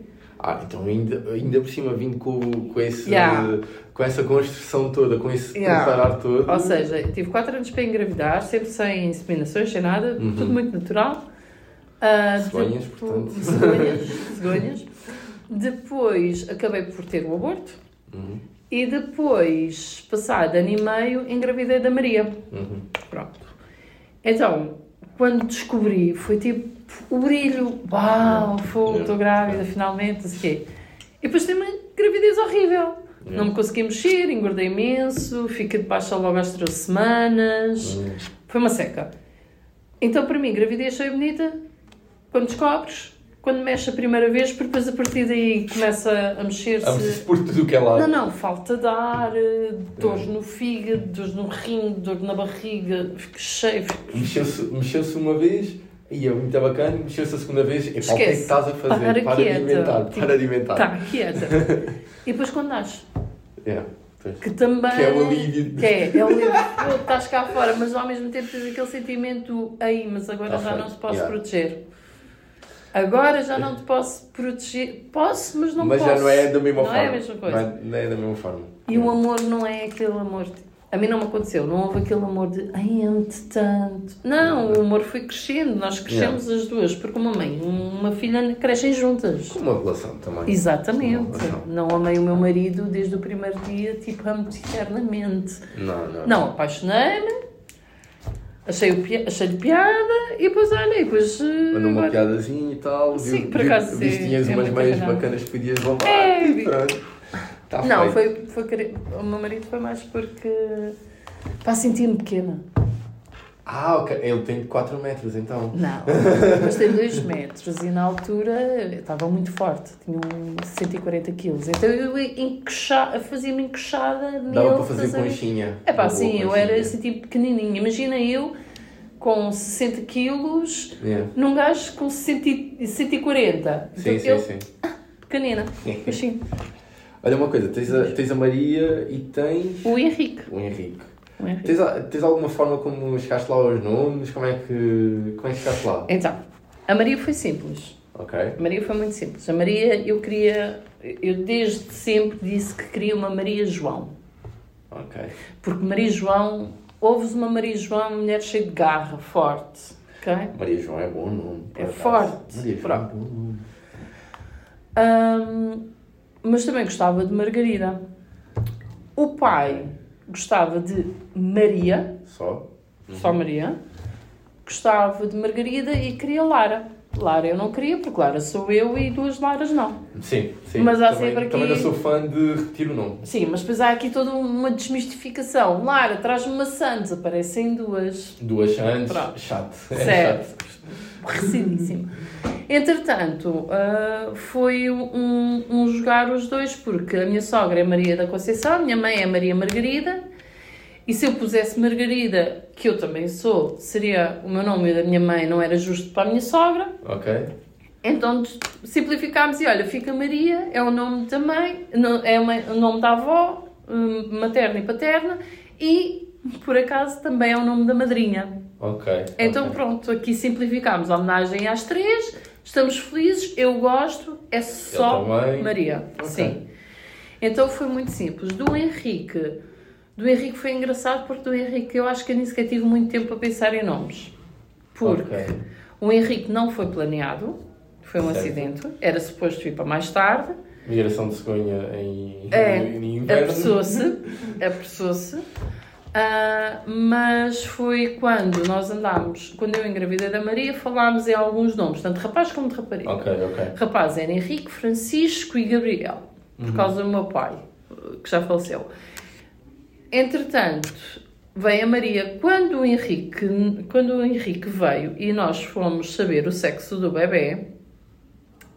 [SPEAKER 1] Ah, então ainda, ainda por cima vindo com, com, esse,
[SPEAKER 2] Yeah.
[SPEAKER 1] com essa construção toda, com esse
[SPEAKER 2] Yeah.
[SPEAKER 1] preparar todo.
[SPEAKER 2] Ou seja, tive 4 anos para engravidar, sempre sem inseminações, sem nada,
[SPEAKER 1] Uhum.
[SPEAKER 2] tudo muito natural. Ah,
[SPEAKER 1] Cegonhas,
[SPEAKER 2] depo-
[SPEAKER 1] portanto.
[SPEAKER 2] Cegonhas, cegonhas. Depois acabei por ter o aborto
[SPEAKER 1] Uhum.
[SPEAKER 2] e depois, passado ano e meio, engravidei da Maria.
[SPEAKER 1] Uhum.
[SPEAKER 2] Pronto. Então, quando descobri, foi tipo o brilho, uau, fogo, estou grávida finalmente, não sei o quê. E depois tem uma gravidez horrível. Não me consegui mexer, engordei imenso, fiquei de baixa logo às três semanas. Foi uma seca. Então, para mim, gravidez foi bonita quando descobres, quando mexe a primeira vez, porque depois a partir daí começa a mexer-se.
[SPEAKER 1] Abre-se por tudo o que é lado.
[SPEAKER 2] Não, não, falta de ar, dores no fígado, dores no rim, dor na barriga, fico cheio.
[SPEAKER 1] Mexeu-se mexeu uma vez, e é muito bacana, mexeu-se a segunda vez, e pá, o que é que estás a fazer?
[SPEAKER 2] Para
[SPEAKER 1] Para, de
[SPEAKER 2] quieta.
[SPEAKER 1] alimentar,
[SPEAKER 2] Tipo,
[SPEAKER 1] para de alimentar.
[SPEAKER 2] Tá, quieta. E depois quando nasce,
[SPEAKER 1] pois.
[SPEAKER 2] que também.
[SPEAKER 1] Que é o alívio.
[SPEAKER 2] Que é, é o alívio. Estás cá fora, mas ao mesmo tempo tens aquele sentimento, aí, mas agora
[SPEAKER 1] Tá
[SPEAKER 2] já não te posso
[SPEAKER 1] Yeah.
[SPEAKER 2] proteger. Agora já não te posso proteger. Posso, mas não
[SPEAKER 1] Mas
[SPEAKER 2] posso.
[SPEAKER 1] já não é da mesma
[SPEAKER 2] Não
[SPEAKER 1] forma.
[SPEAKER 2] é a mesma coisa.
[SPEAKER 1] Não é, não é da mesma forma.
[SPEAKER 2] E o amor não é aquele amor. de- A mim não me aconteceu, não houve aquele amor de ai, tanto. Não, o amor foi crescendo, nós crescemos as duas, porque uma mãe e uma filha crescem juntas.
[SPEAKER 1] Com uma relação também.
[SPEAKER 2] Exatamente.
[SPEAKER 1] Uma relação.
[SPEAKER 2] Não amei o meu marido desde o primeiro dia, tipo, amo-te eternamente.
[SPEAKER 1] Não, não.
[SPEAKER 2] Não, apaixonei-me, achei-lhe pi achei piada e depois, olha, e depois. eh,
[SPEAKER 1] Mandou uma
[SPEAKER 2] agora-
[SPEAKER 1] piadazinha e tal.
[SPEAKER 2] Sim,
[SPEAKER 1] viu-
[SPEAKER 2] por
[SPEAKER 1] viu-
[SPEAKER 2] acaso,
[SPEAKER 1] viste
[SPEAKER 2] sim,
[SPEAKER 1] tinhas
[SPEAKER 2] é
[SPEAKER 1] umas meias
[SPEAKER 2] bacana.
[SPEAKER 1] bacanas que podias levar.
[SPEAKER 2] É.
[SPEAKER 1] Tá
[SPEAKER 2] Não, foi, foi querer- o meu marido foi mais porque. Pá, senti-me pequena.
[SPEAKER 1] Ah, ok. Ele tem 4 metros então.
[SPEAKER 2] Não, mas tem 2 metros e na altura eu estava muito forte, tinha uns 140 quilos. Então eu encoxa- fazia-me encoxada nele.
[SPEAKER 1] Dava para fazer conchinha.
[SPEAKER 2] É pá,
[SPEAKER 1] Uma boa
[SPEAKER 2] sim, eu
[SPEAKER 1] conchinha.
[SPEAKER 2] era assim tipo pequenininha. Imagina eu com 60 quilos
[SPEAKER 1] Yeah.
[SPEAKER 2] num gajo com 100 e 140.
[SPEAKER 1] Sim,
[SPEAKER 2] Então,
[SPEAKER 1] sim,
[SPEAKER 2] eu,
[SPEAKER 1] sim.
[SPEAKER 2] pequenina, baixinho.
[SPEAKER 1] Olha uma coisa, tens a, tens a Maria e tens
[SPEAKER 2] O Henrique.
[SPEAKER 1] o Henrique.
[SPEAKER 2] O Henrique.
[SPEAKER 1] Tens, a- tens alguma forma como chegaste lá aos nomes? Como é que, como é que chegaste lá?
[SPEAKER 2] Então, a Maria foi simples.
[SPEAKER 1] Ok.
[SPEAKER 2] A Maria foi muito simples. A Maria, eu queria, eu desde sempre disse que queria uma Maria João.
[SPEAKER 1] Ok.
[SPEAKER 2] Porque Maria João, ouves uma Maria João, uma mulher cheia de garra, forte. ok?
[SPEAKER 1] Maria João é bom nome.
[SPEAKER 2] É
[SPEAKER 1] acaso.
[SPEAKER 2] forte.
[SPEAKER 1] Maria João é bom nome.
[SPEAKER 2] Ahm, mas também gostava de Margarida. O pai gostava de Maria,
[SPEAKER 1] Só?
[SPEAKER 2] só Maria. Gostava de Margarida e queria Lara. Lara eu não queria, porque Lara sou eu e duas Laras não.
[SPEAKER 1] Sim, sim.
[SPEAKER 2] Mas há
[SPEAKER 1] também,
[SPEAKER 2] sempre aqui-
[SPEAKER 1] Também não sou fã de repetir o nome.
[SPEAKER 2] Sim, mas depois há aqui toda uma desmistificação. Lara, traz-me maçã, desaparecem duas.
[SPEAKER 1] Duas
[SPEAKER 2] Pronto.
[SPEAKER 1] chato. É chato.
[SPEAKER 2] Recidíssima. Entretanto, ah, foi um, um jogar os dois, porque a minha sogra é Maria da Conceição, a minha mãe é Maria Margarida, e se eu pusesse Margarida, que eu também sou, seria o meu nome e da minha mãe, não era justo para a minha sogra.
[SPEAKER 1] Ok.
[SPEAKER 2] Então simplificámos e olha, fica Maria, é o nome da mãe, é o nome da avó, hum, materna e paterna, e por acaso também é o nome da madrinha.
[SPEAKER 1] Ok.
[SPEAKER 2] Então
[SPEAKER 1] ok.
[SPEAKER 2] pronto, aqui simplificámos a homenagem às três, estamos felizes, eu gosto, é só. Maria.
[SPEAKER 1] Ok.
[SPEAKER 2] Sim. Então foi muito simples. Do Henrique, do Henrique foi engraçado porque do Henrique eu acho que eu nem sequer tive muito tempo a pensar em nomes. Porque
[SPEAKER 1] Ok.
[SPEAKER 2] o Henrique não foi planeado, foi um
[SPEAKER 1] Certo.
[SPEAKER 2] acidente, era suposto ir para mais tarde.
[SPEAKER 1] Migração de cegonha em,
[SPEAKER 2] É,
[SPEAKER 1] em inverno.
[SPEAKER 2] Apressou-se, apressou-se. Ah, mas foi quando nós andámos, quando eu engravidei da Maria, falámos em alguns nomes, tanto rapaz como de rapariga.
[SPEAKER 1] Ok, ok.
[SPEAKER 2] Rapaz era Henrique, Francisco e Gabriel, por causa do meu pai, que já faleceu. Entretanto, veio a Maria. Quando o Henrique, quando o Henrique veio e nós fomos saber o sexo do bebê,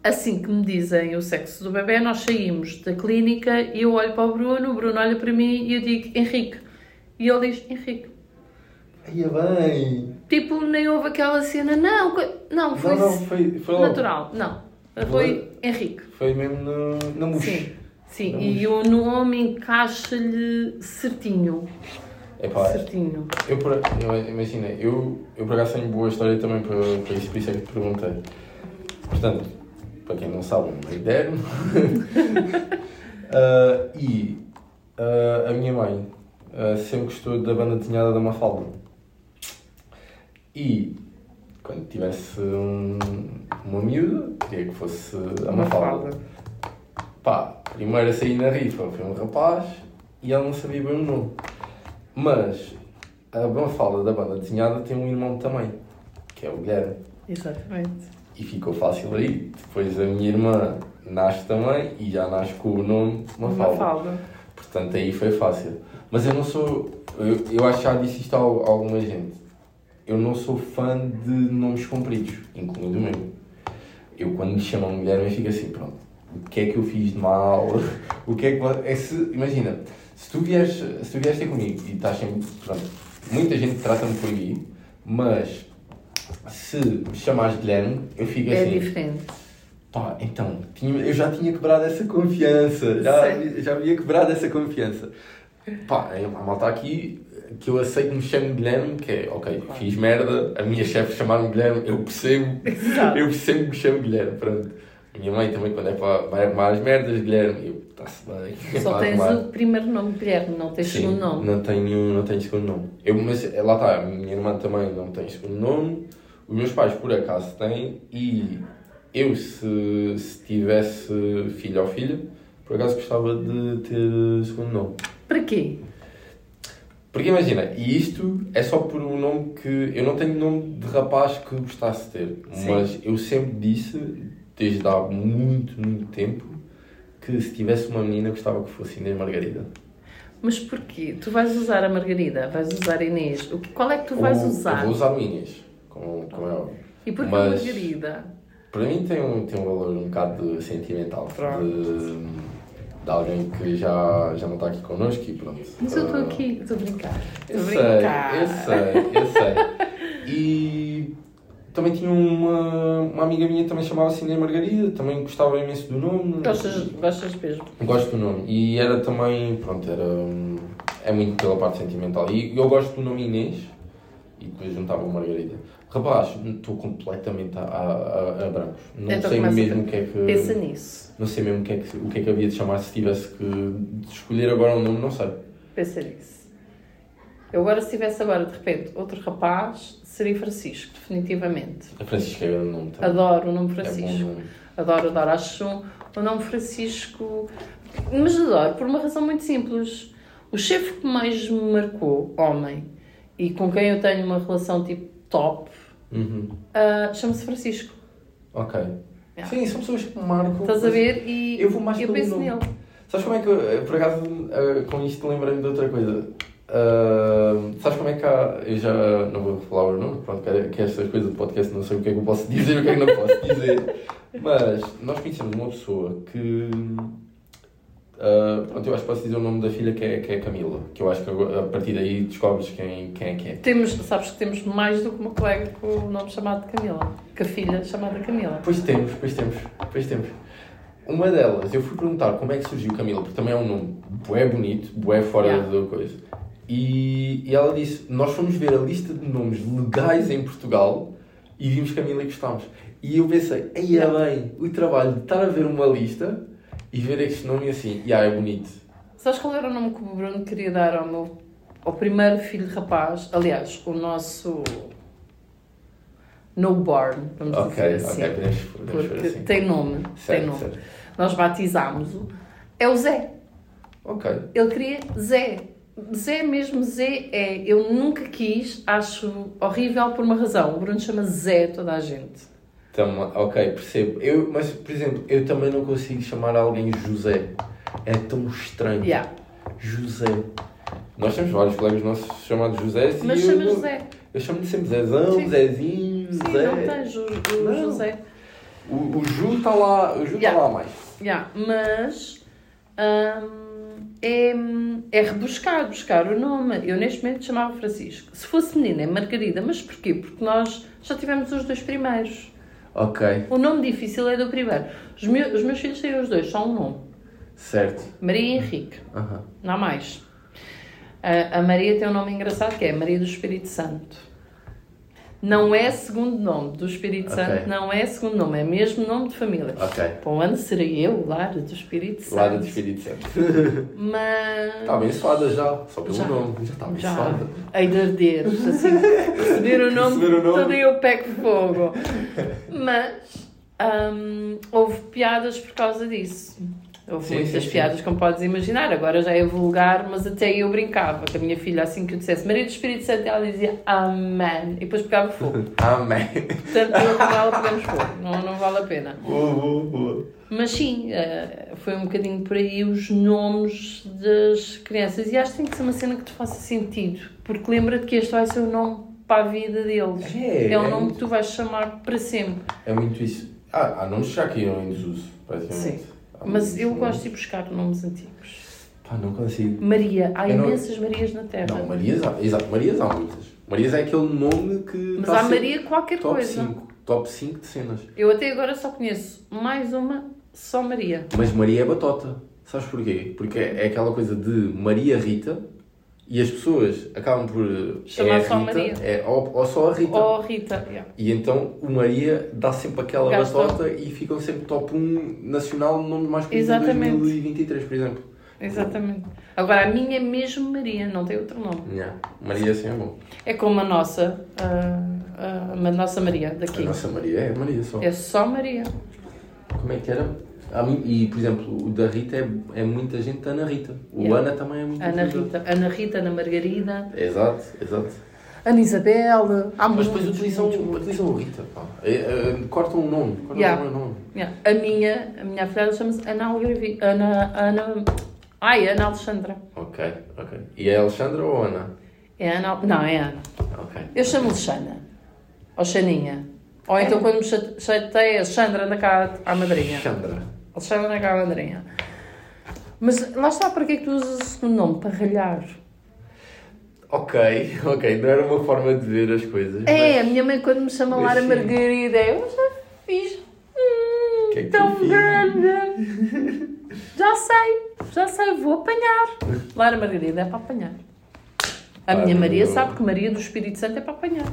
[SPEAKER 2] assim que me dizem o sexo do bebê, nós saímos da clínica e eu olho para o Bruno, o Bruno olha para mim e eu digo Henrique. E ele diz Henrique.
[SPEAKER 1] Ia bem.
[SPEAKER 2] Tipo, nem houve aquela cena, não, não, foi,
[SPEAKER 1] não, não, foi, foi
[SPEAKER 2] natural, não. Foi Henrique.
[SPEAKER 1] Foi mesmo no, na mousse.
[SPEAKER 2] Sim, sim.
[SPEAKER 1] Não,
[SPEAKER 2] e o nome encaixa-lhe certinho.
[SPEAKER 1] Epá,
[SPEAKER 2] Certinho.
[SPEAKER 1] eu, eu imagina, eu, eu por acaso tenho boa história também para, para isso, por isso é que te perguntei. Portanto, para quem não sabe, o meu dermo. Ah, e ah, a minha mãe ah, sempre gostou da banda desenhada da Mafalda. E quando tivesse um, uma miúda, queria que fosse a Mafalda. Pá, primeiro a sair na rifa foi um rapaz e ela não sabia bem o nome. Mas a Mafalda da banda desenhada tem um irmão também, que é o Guilherme.
[SPEAKER 2] Exatamente.
[SPEAKER 1] E ficou fácil aí. Depois a minha irmã nasce também e já nasce com o nome Mafalda.
[SPEAKER 2] Mafalda.
[SPEAKER 1] Portanto, aí foi fácil. Mas eu não sou. Eu, eu acho que já disse isto a, al- a alguma gente. Eu não sou fã de nomes compridos, incluindo o meu. Eu, quando me chamam Guilherme, eu fico assim: pronto, o que é que eu fiz de mal? o que é que. É se, imagina, se tu, vieres, se tu vieres ter comigo e estás sempre. Pronto, muita gente trata-me por aí, mas se me chamares Guilherme, eu fico
[SPEAKER 2] É
[SPEAKER 1] assim.
[SPEAKER 2] diferente.
[SPEAKER 1] Pá, então, tinha- eu já tinha quebrado essa confiança. Já, já havia quebrado essa confiança. Pá, é a malta aqui que eu aceito que me chame Guilherme, que é, ok, fiz merda, a minha chefe chamaram-me Guilherme, eu percebo,
[SPEAKER 2] Exato.
[SPEAKER 1] eu percebo que me chamo Guilherme, pronto. A minha mãe também, quando é para vai arrumar as merdas, Guilherme, eu, está-se bem. é
[SPEAKER 2] Só tens
[SPEAKER 1] arrumar.
[SPEAKER 2] o primeiro nome Guilherme, não tens
[SPEAKER 1] Sim,
[SPEAKER 2] segundo nome.
[SPEAKER 1] Não tenho, não tenho segundo nome. Eu, mas eh, lá está, a minha irmã também não tem segundo nome, os meus pais por acaso têm, e eu se, se tivesse filho ou filha, por acaso gostava de ter segundo nome.
[SPEAKER 2] Para quê?
[SPEAKER 1] Porque imagina, e isto é só por um nome que. Eu não tenho nome de rapaz que gostasse de ter,
[SPEAKER 2] Sim.
[SPEAKER 1] mas eu sempre disse, desde há muito, muito tempo, que se tivesse uma menina gostava que fosse Inês Margarida.
[SPEAKER 2] Mas porquê? Tu vais usar a Margarida, vais usar a Inês. O que- Qual é que tu vais
[SPEAKER 1] Ou-
[SPEAKER 2] usar?
[SPEAKER 1] Eu vou usar o Inês, como, como é óbvio.
[SPEAKER 2] E porquê
[SPEAKER 1] mas-
[SPEAKER 2] Margarida?
[SPEAKER 1] Para mim tem um, tem um valor um bocado sentimental
[SPEAKER 2] Pronto.
[SPEAKER 1] de, de alguém que já, já não está aqui connosco e pronto.
[SPEAKER 2] Mas eu estou
[SPEAKER 1] Ah,
[SPEAKER 2] aqui, estou a brincar.
[SPEAKER 1] Eu
[SPEAKER 2] Estou
[SPEAKER 1] sei, eu sei, eu sei. E também tinha uma, uma amiga minha que também chamava-se Inês Margarida, também gostava imenso do nome.
[SPEAKER 2] Gostas, gostas mesmo?
[SPEAKER 1] Gosto do nome. E era também, pronto, era. É muito pela parte sentimental. E eu gosto do nome Inês e depois juntava o Margarida. Rapaz, estou completamente a, a, a, brancos. Não
[SPEAKER 2] Então
[SPEAKER 1] sei mesmo o que é que.
[SPEAKER 2] Pensa nisso.
[SPEAKER 1] Não sei mesmo o que, é que, o que é que havia de chamar se tivesse que escolher agora um nome, não sei.
[SPEAKER 2] Pensa nisso. Eu agora, se tivesse agora, de repente, outro rapaz, seria Francisco, definitivamente.
[SPEAKER 1] A Francisca é o nome também.
[SPEAKER 2] Adoro o nome
[SPEAKER 1] É
[SPEAKER 2] Francisco.
[SPEAKER 1] nome.
[SPEAKER 2] Adoro, adoro. Acho o nome Francisco. Mas adoro, por uma razão muito simples. O chefe que mais me marcou, homem, e com quem eu tenho uma relação tipo top,
[SPEAKER 1] Uhum.
[SPEAKER 2] ah, chama-se Francisco.
[SPEAKER 1] Ok.
[SPEAKER 2] Yeah.
[SPEAKER 1] Sim, são pessoas que marcam.
[SPEAKER 2] Estás a ver? E
[SPEAKER 1] Eu vou mais
[SPEAKER 2] eu penso
[SPEAKER 1] nome.
[SPEAKER 2] nele.
[SPEAKER 1] Sabes como é que eu, eh, por acaso, eh, com isto lembrei-me de outra coisa? Ah, sabes como é que há. Eu já não vou falar o nome, pronto, que, é- que estas coisas do podcast não sei o que é que eu posso dizer e o que é que não posso dizer. Mas nós conhecemos uma pessoa que. Ah, pronto, eu acho que posso dizer o nome da filha que é, que é Camila. Que eu acho que a partir daí descobres quem, quem é que é.
[SPEAKER 2] Temos, sabes que temos mais do que uma colega com o nome chamado Camila. Com a filha chamada Camila.
[SPEAKER 1] Pois temos, pois temos, pois temos. Uma delas, eu fui perguntar como é que surgiu Camila, porque também é um nome bué bonito, bué fora
[SPEAKER 2] Yeah.
[SPEAKER 1] da coisa. E, e ela disse, nós fomos ver a lista de nomes legais em Portugal e vimos Camila e gostámos. E eu pensei, aí é bem, o trabalho de estar a ver uma lista e ver este nome assim, e ah, é bonito.
[SPEAKER 2] Sabes qual era o nome que o Bruno queria dar ao meu ao primeiro filho rapaz? Aliás, o nosso no-born, vamos
[SPEAKER 1] Ok,
[SPEAKER 2] dizer assim.
[SPEAKER 1] ok, podemos, podemos
[SPEAKER 2] Porque
[SPEAKER 1] assim.
[SPEAKER 2] tem nome, tem
[SPEAKER 1] Certo,
[SPEAKER 2] nome.
[SPEAKER 1] certo.
[SPEAKER 2] Nós batizámos-o. É o Zé.
[SPEAKER 1] Ok,
[SPEAKER 2] Ele queria Zé. Zé mesmo, Zé é. Eu nunca quis, acho horrível por uma razão. O Bruno chama Zé toda a gente.
[SPEAKER 1] Tamo, ok, percebo. Eu, mas, por exemplo, eu também não consigo chamar alguém José. É tão estranho.
[SPEAKER 2] Yeah.
[SPEAKER 1] José. Nós temos vários colegas nossos chamados José
[SPEAKER 2] Mas chama José.
[SPEAKER 1] eu chamo-lhe sempre Zezão,
[SPEAKER 2] Sim.
[SPEAKER 1] Zezinho,
[SPEAKER 2] Sim,
[SPEAKER 1] Zé.
[SPEAKER 2] não tens o, o
[SPEAKER 1] Não.
[SPEAKER 2] José.
[SPEAKER 1] O, o Ju está lá, o Ju está
[SPEAKER 2] Yeah.
[SPEAKER 1] lá mais.
[SPEAKER 2] Yeah, mas hum, é, é rebuscar, buscar o nome. Eu neste momento chamava Francisco. Se fosse menina é Margarida, mas porquê? Porque nós já tivemos os dois primeiros.
[SPEAKER 1] Ok,
[SPEAKER 2] O nome difícil é do primeiro. Os, meus os meus filhos têm os dois, só um nome.
[SPEAKER 1] certo.
[SPEAKER 2] Maria e Henrique.
[SPEAKER 1] Aham.
[SPEAKER 2] Não há mais. A, a Maria tem um nome engraçado que é Maria do Espírito Santo. Não é segundo nome do Espírito
[SPEAKER 1] Ok.
[SPEAKER 2] Santo, não é segundo nome, é mesmo nome de família.
[SPEAKER 1] Ok.
[SPEAKER 2] Para o ano serei eu, Lara do Espírito Santo.
[SPEAKER 1] Lado do Espírito Santo.
[SPEAKER 2] Mas.
[SPEAKER 1] Está abençoada já, só pelo
[SPEAKER 2] Já.
[SPEAKER 1] nome. Já está abençoada.
[SPEAKER 2] Hei de arder. Assim, receber o nome,
[SPEAKER 1] Receber o nome.
[SPEAKER 2] todo eu pego fogo. Mas. hum, houve piadas por causa disso. Houve
[SPEAKER 1] Sim,
[SPEAKER 2] muitas
[SPEAKER 1] sim, sim.
[SPEAKER 2] piadas, como podes imaginar. Agora já é vulgar, mas até eu brincava. Que a minha filha, assim que eu dissesse Maria do Espírito Santo, ela dizia Amém. E depois pegava fogo.
[SPEAKER 1] Amém.
[SPEAKER 2] Portanto, eu com ela pegamos fogo. Não, não vale a pena.
[SPEAKER 1] Boa, boa, boa.
[SPEAKER 2] Mas sim, eh, foi um bocadinho por aí os nomes das crianças. E acho que tem que ser uma cena que te faça sentido. Porque lembra-te que este vai ser o nome para a vida deles.
[SPEAKER 1] É,
[SPEAKER 2] É um
[SPEAKER 1] é
[SPEAKER 2] nome
[SPEAKER 1] muito-
[SPEAKER 2] que tu vais chamar para sempre.
[SPEAKER 1] É muito isso. Ah, há nomes já que iam em desuso, praticamente.
[SPEAKER 2] Sim. Mas eu gosto de buscar nomes antigos.
[SPEAKER 1] Pá, não consigo.
[SPEAKER 2] Maria, há
[SPEAKER 1] Eu não-
[SPEAKER 2] imensas Marias na Terra.
[SPEAKER 1] Não, Marias há, exato, Marias há muitas. Marias é aquele nome que.
[SPEAKER 2] Mas
[SPEAKER 1] tá
[SPEAKER 2] há
[SPEAKER 1] sempre
[SPEAKER 2] Maria qualquer
[SPEAKER 1] top
[SPEAKER 2] coisa.
[SPEAKER 1] 5, top 5 de cenas.
[SPEAKER 2] Eu até agora só conheço mais uma, só Maria.
[SPEAKER 1] Mas Maria é batota. Sabes porquê? Porque é é aquela coisa de Maria Rita e as pessoas acabam por.
[SPEAKER 2] Chamar
[SPEAKER 1] é
[SPEAKER 2] só
[SPEAKER 1] Rita,
[SPEAKER 2] Maria.
[SPEAKER 1] É, ou, ou só a Rita.
[SPEAKER 2] Ou Rita. yeah.
[SPEAKER 1] E então o Maria dá sempre aquela batota e ficam sempre top 1 nacional no nome mais conhecido de
[SPEAKER 2] Exatamente.
[SPEAKER 1] 2023, por exemplo.
[SPEAKER 2] Exatamente. Agora a minha é mesmo Maria, não tem outro nome.
[SPEAKER 1] Yeah. Maria assim é bom.
[SPEAKER 2] É como a nossa, a, a, a nossa Maria
[SPEAKER 1] A
[SPEAKER 2] daqui.
[SPEAKER 1] nossa Maria é Maria só.
[SPEAKER 2] É só Maria.
[SPEAKER 1] Como é que era? Mui- E, por exemplo, o da Rita é, é muita gente Ana Rita. O
[SPEAKER 2] Yeah.
[SPEAKER 1] Ana também é muita
[SPEAKER 2] Ana
[SPEAKER 1] gente.
[SPEAKER 2] Rita, Ana Rita, Ana Margarida,
[SPEAKER 1] Exato, exato.
[SPEAKER 2] Ana Isabel. Há
[SPEAKER 1] Mas depois utilizam, utilizam o Rita. Pá. É, é, cortam o nome. Cortam
[SPEAKER 2] Yeah.
[SPEAKER 1] o nome.
[SPEAKER 2] Yeah. A minha, a minha afilhada chama-se Ana Algarvi. Ana, Ana. Ai, Ana Alexandra.
[SPEAKER 1] Ok, ok. E é Alexandra ou Ana?
[SPEAKER 2] É Ana. Não, é Ana.
[SPEAKER 1] Ok.
[SPEAKER 2] Eu chamo-lhe Xana. Ou Xaninha. Ou então quando me chate- chateia, Alexandra, anda cá à madrinha.
[SPEAKER 1] Alexandra,
[SPEAKER 2] anda cá à madrinha. Mas lá está, para que é que tu usas o segundo nome? Para ralhar.
[SPEAKER 1] Ok, ok. Não era uma forma de ver as coisas.
[SPEAKER 2] É, a minha mãe quando me chama
[SPEAKER 1] Mas
[SPEAKER 2] Lara. Margarida, eu já fiz. Hum,
[SPEAKER 1] Que é que
[SPEAKER 2] tão grande. já sei, já sei, vou apanhar. Lara Margarida é para apanhar. A
[SPEAKER 1] Ah,
[SPEAKER 2] minha Maria
[SPEAKER 1] não.
[SPEAKER 2] sabe que Maria do Espírito Santo é para apanhar.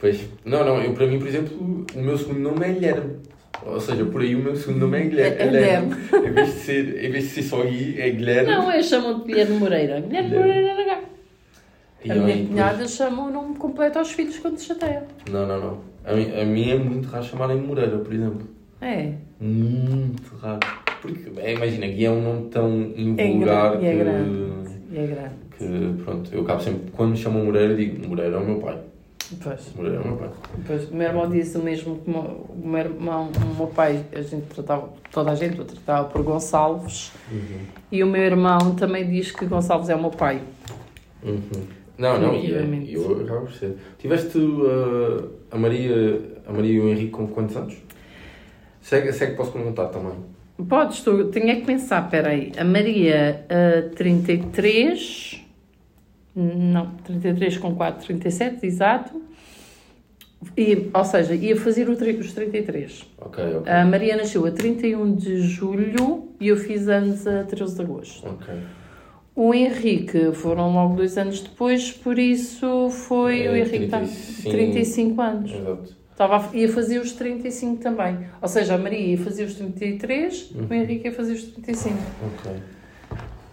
[SPEAKER 1] Pois. Não, não. Eu, para mim, por exemplo, o meu segundo nome é Guilherme. Ou seja, por aí o meu segundo nome é Guilherme.
[SPEAKER 2] É- é Guilherme.
[SPEAKER 1] em, vez de ser, em vez de ser só Gui, é Guilherme.
[SPEAKER 2] Não, eles chamam de Guilherme Moreira. Guilherme
[SPEAKER 1] Guilherme.
[SPEAKER 2] Moreira.
[SPEAKER 1] E
[SPEAKER 2] A minha
[SPEAKER 1] depois-
[SPEAKER 2] cunhada chama o nome completo aos filhos quando se chateia.
[SPEAKER 1] Não, não, não. A mim, a mim é muito raro chamarem Moreira, por exemplo.
[SPEAKER 2] É.
[SPEAKER 1] Muito raro. Porque, é, imagina, Gui é um nome tão
[SPEAKER 2] É
[SPEAKER 1] invulgar
[SPEAKER 2] é
[SPEAKER 1] que...
[SPEAKER 2] grande. E é grande.
[SPEAKER 1] Que pronto, eu acabo sempre, quando me chamam Moreira, digo Moreira é o meu pai.
[SPEAKER 2] Pois.
[SPEAKER 1] É meu pai.
[SPEAKER 2] Pois, o meu irmão disse o mesmo que o meu- irmão, o meu pai, a gente tratava, toda a gente o tratava por Gonçalves e o meu irmão também diz que Gonçalves é o meu pai.
[SPEAKER 1] Uhum. Não, não, e é- eu acabo por ser. Tiveste uh, a Maria a Maria e o Henrique com quantos anos? Segue, segue posso perguntar também.
[SPEAKER 2] Podes, tu, tinha que pensar, peraí, a Maria, a 33, não, 33 com 4, 37, exato, e, ou seja, ia fazer os 33.
[SPEAKER 1] Ok, ok.
[SPEAKER 2] A Maria nasceu a 31 de julho e eu fiz anos a 13 de agosto.
[SPEAKER 1] Ok.
[SPEAKER 2] O Henrique foram logo dois anos depois, por isso foi
[SPEAKER 1] É,
[SPEAKER 2] o Henrique está
[SPEAKER 1] 35.
[SPEAKER 2] 35 anos.
[SPEAKER 1] Exato.
[SPEAKER 2] Estava a- ia fazer os 35 também. Ou seja, a Maria ia fazer os 33,
[SPEAKER 1] Uhum.
[SPEAKER 2] o Henrique ia fazer os 35.
[SPEAKER 1] Ok.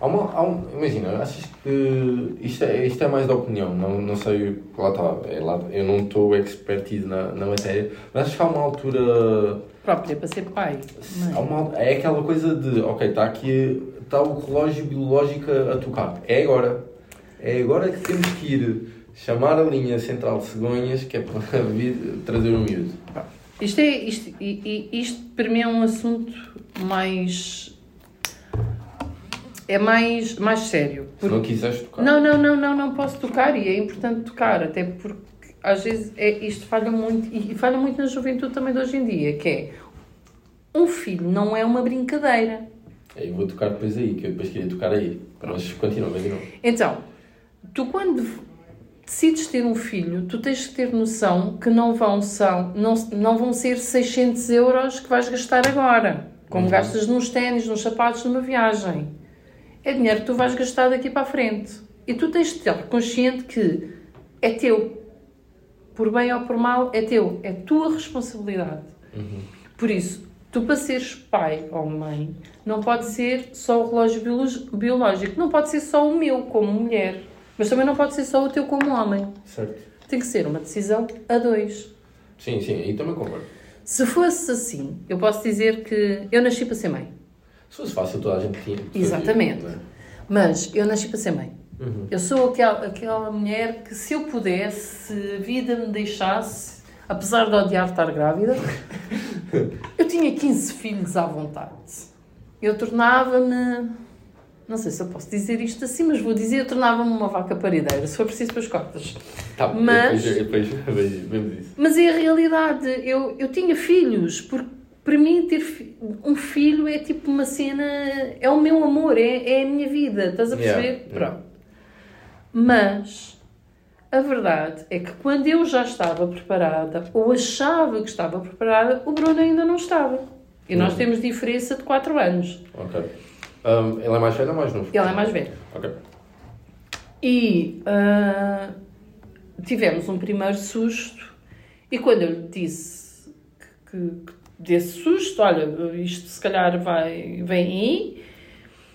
[SPEAKER 1] Há uma, há um, imagina, achas que isto é, isto é mais da opinião, não, não sei, lá está, é lá, eu não estou expertise na, na matéria, mas acho que há uma altura
[SPEAKER 2] Própria para ser pai.
[SPEAKER 1] Há uma- é aquela coisa de, ok, está aqui, está o relógio biológico a, tocar. É agora. É agora que temos que ir chamar a linha central de cegonhas, que é para vir trazer o miúdo.
[SPEAKER 2] Isto, é, isto, e- isto para mim é um assunto mais. É mais, mais sério.
[SPEAKER 1] Se não quiseres tocar.
[SPEAKER 2] Não, não, não, não, não posso tocar e é importante tocar, até porque às vezes é, isto falha muito e falha muito na juventude também de hoje em dia, que é um filho não é uma brincadeira.
[SPEAKER 1] Eu vou tocar depois aí, que eu depois queria tocar aí. Mas continua, continua.
[SPEAKER 2] Então, tu quando decides ter um filho, tu tens que ter noção que não vão, são, não, não vão ser 600 euros que vais gastar agora, como
[SPEAKER 1] Uhum.
[SPEAKER 2] gastas nos ténis, nos sapatos, numa viagem. É dinheiro que tu vais gastar daqui para a frente. E tu tens de estar consciente que é teu. Por bem ou por mal, é teu. É tua responsabilidade. Por isso, tu para seres pai ou mãe, não pode ser só o relógio biológico. Não pode ser só o meu como mulher. Mas também não pode ser só o teu como homem.
[SPEAKER 1] Certo.
[SPEAKER 2] Tem que ser uma decisão a dois.
[SPEAKER 1] Sim, sim, aí também concordo.
[SPEAKER 2] Se fosse assim, eu posso dizer que eu nasci para ser mãe.
[SPEAKER 1] Se fosse fácil, toda a gente tinha.
[SPEAKER 2] Exatamente.
[SPEAKER 1] é?
[SPEAKER 2] Mas eu nasci para ser mãe.
[SPEAKER 1] Uhum.
[SPEAKER 2] Eu sou aquela, aquela mulher que, se eu pudesse, se a vida me deixasse, apesar de odiar estar grávida, eu tinha 15 filhos à vontade. Eu tornava-me. Não sei se eu posso dizer isto assim, mas vou dizer: eu tornava-me uma vaca parideira, se for preciso para as cortas.
[SPEAKER 1] Tá,
[SPEAKER 2] Mas-
[SPEAKER 1] Depois, depois isso.
[SPEAKER 2] Mas é a realidade. Eu, eu tinha filhos, porque para mim ter um filho é tipo uma cena. É o meu amor, é, é a minha vida. Estás a perceber?
[SPEAKER 1] yeah.
[SPEAKER 2] Pronto. Mas a verdade é que quando eu já estava preparada, ou achava que estava preparada, o Bruno ainda não estava. E nós
[SPEAKER 1] Uhum.
[SPEAKER 2] temos diferença de 4 anos.
[SPEAKER 1] Ok. Um, ele é mais velho ou mais novo?
[SPEAKER 2] Ele é mais velho.
[SPEAKER 1] Ok.
[SPEAKER 2] E ah, tivemos um primeiro susto, e quando eu lhe disse que, que desse susto, olha, isto se calhar vai, vem aí,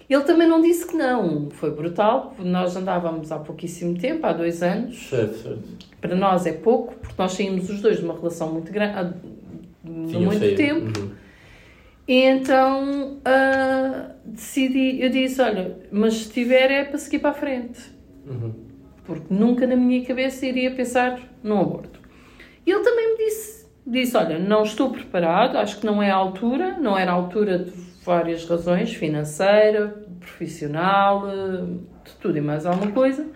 [SPEAKER 2] ele também não disse que não. Foi brutal, nós andávamos há pouquíssimo tempo, há dois anos.
[SPEAKER 1] Certo, certo.
[SPEAKER 2] Para nós é pouco, porque nós saímos os dois de uma relação muito grande, de
[SPEAKER 1] Sim, eu
[SPEAKER 2] muito tempo.
[SPEAKER 1] Uhum.
[SPEAKER 2] E então ah, decidi, eu disse, olha, mas se tiver é para seguir para a frente
[SPEAKER 1] Uhum.
[SPEAKER 2] porque nunca na minha cabeça iria pensar num aborto. E ele também me disse, disse, olha, não estou preparado, acho que não é a altura, não era a altura de várias razões, financeira, profissional, de tudo e mais alguma coisa,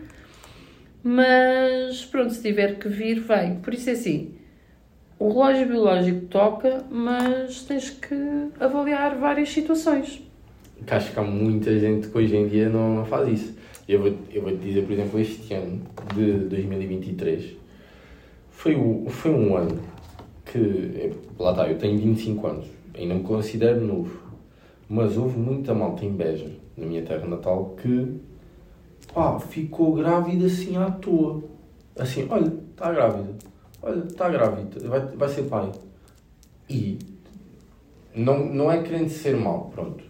[SPEAKER 2] mas pronto, se tiver que vir, vem. Por isso é assim, o relógio biológico toca, mas tens que avaliar várias situações.
[SPEAKER 1] Que acho que há muita gente que hoje em dia não, não faz isso. Eu vou, eu vou te dizer, por exemplo, este ano de 2023 foi, o, foi um ano que, é, lá está, eu tenho 25 anos, ainda me considero novo, mas houve muita malta inveja na minha terra natal que pá, ficou grávida assim à toa. Assim, olha, está grávida, olha, está grávida, vai, vai ser pai. E não, não é querendo ser mau, pronto.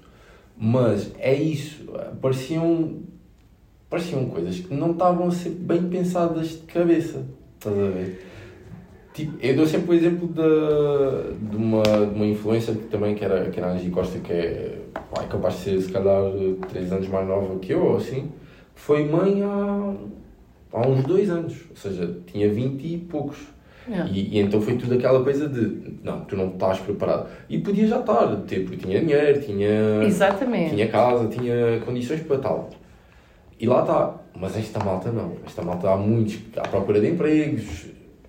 [SPEAKER 1] Mas é isso. Pareciam, pareciam coisas que não estavam a ser bem pensadas de cabeça. Estás a ver? Tipo, eu dou sempre o exemplo de, de, uma, de uma influencer que também que era, que era a Angie Costa, que é, pá, é capaz de ser se calhar 3 anos mais nova que eu, ou assim. foi mãe há, há uns dois anos, ou seja, tinha 20 e poucos.
[SPEAKER 2] Yeah.
[SPEAKER 1] E, e então foi tudo aquela coisa de não, tu não estás preparado. E podia já estar, tipo, tinha dinheiro, tinha,
[SPEAKER 2] Exatamente.
[SPEAKER 1] tinha casa, tinha condições para tal. E lá está. Mas esta malta não. Esta malta há muitos à procura de empregos.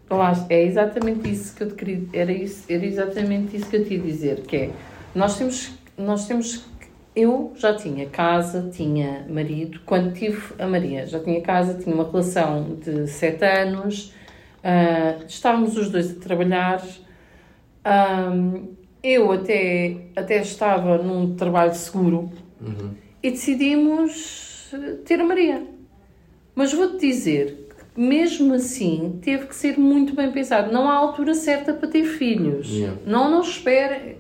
[SPEAKER 2] Lá, é exatamente isso que eu te queria, era, isso, era exatamente isso que eu te ia dizer, que é, nós temos, nós temos, eu já tinha casa, tinha marido, quando tive a Maria, já tinha casa, tinha uma relação de sete anos, ah, estávamos os dois a trabalhar, Ahm, eu até, até estava num trabalho seguro e decidimos ter a Maria. Mas vou-te dizer mesmo assim, teve que ser muito bem pensado. Não há altura certa para ter filhos.
[SPEAKER 1] Yeah.
[SPEAKER 2] Não, não espere.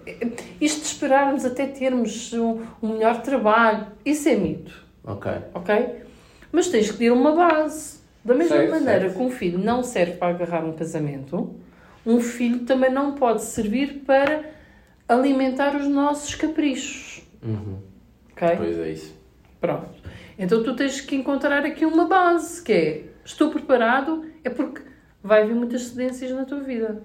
[SPEAKER 2] Isto de esperarmos até termos um, um melhor trabalho, isso é mito,
[SPEAKER 1] Ok.
[SPEAKER 2] ok? Mas tens que ter uma base. Da mesma
[SPEAKER 1] Certo,
[SPEAKER 2] maneira
[SPEAKER 1] certo.
[SPEAKER 2] que um filho não serve para agarrar um casamento, um filho também não pode servir para alimentar os nossos caprichos.
[SPEAKER 1] Uhum.
[SPEAKER 2] Ok?
[SPEAKER 1] Pois é isso.
[SPEAKER 2] Pronto. Então tu tens que encontrar aqui uma base, que é estou preparado, é porque vai haver muitas cedências na tua vida.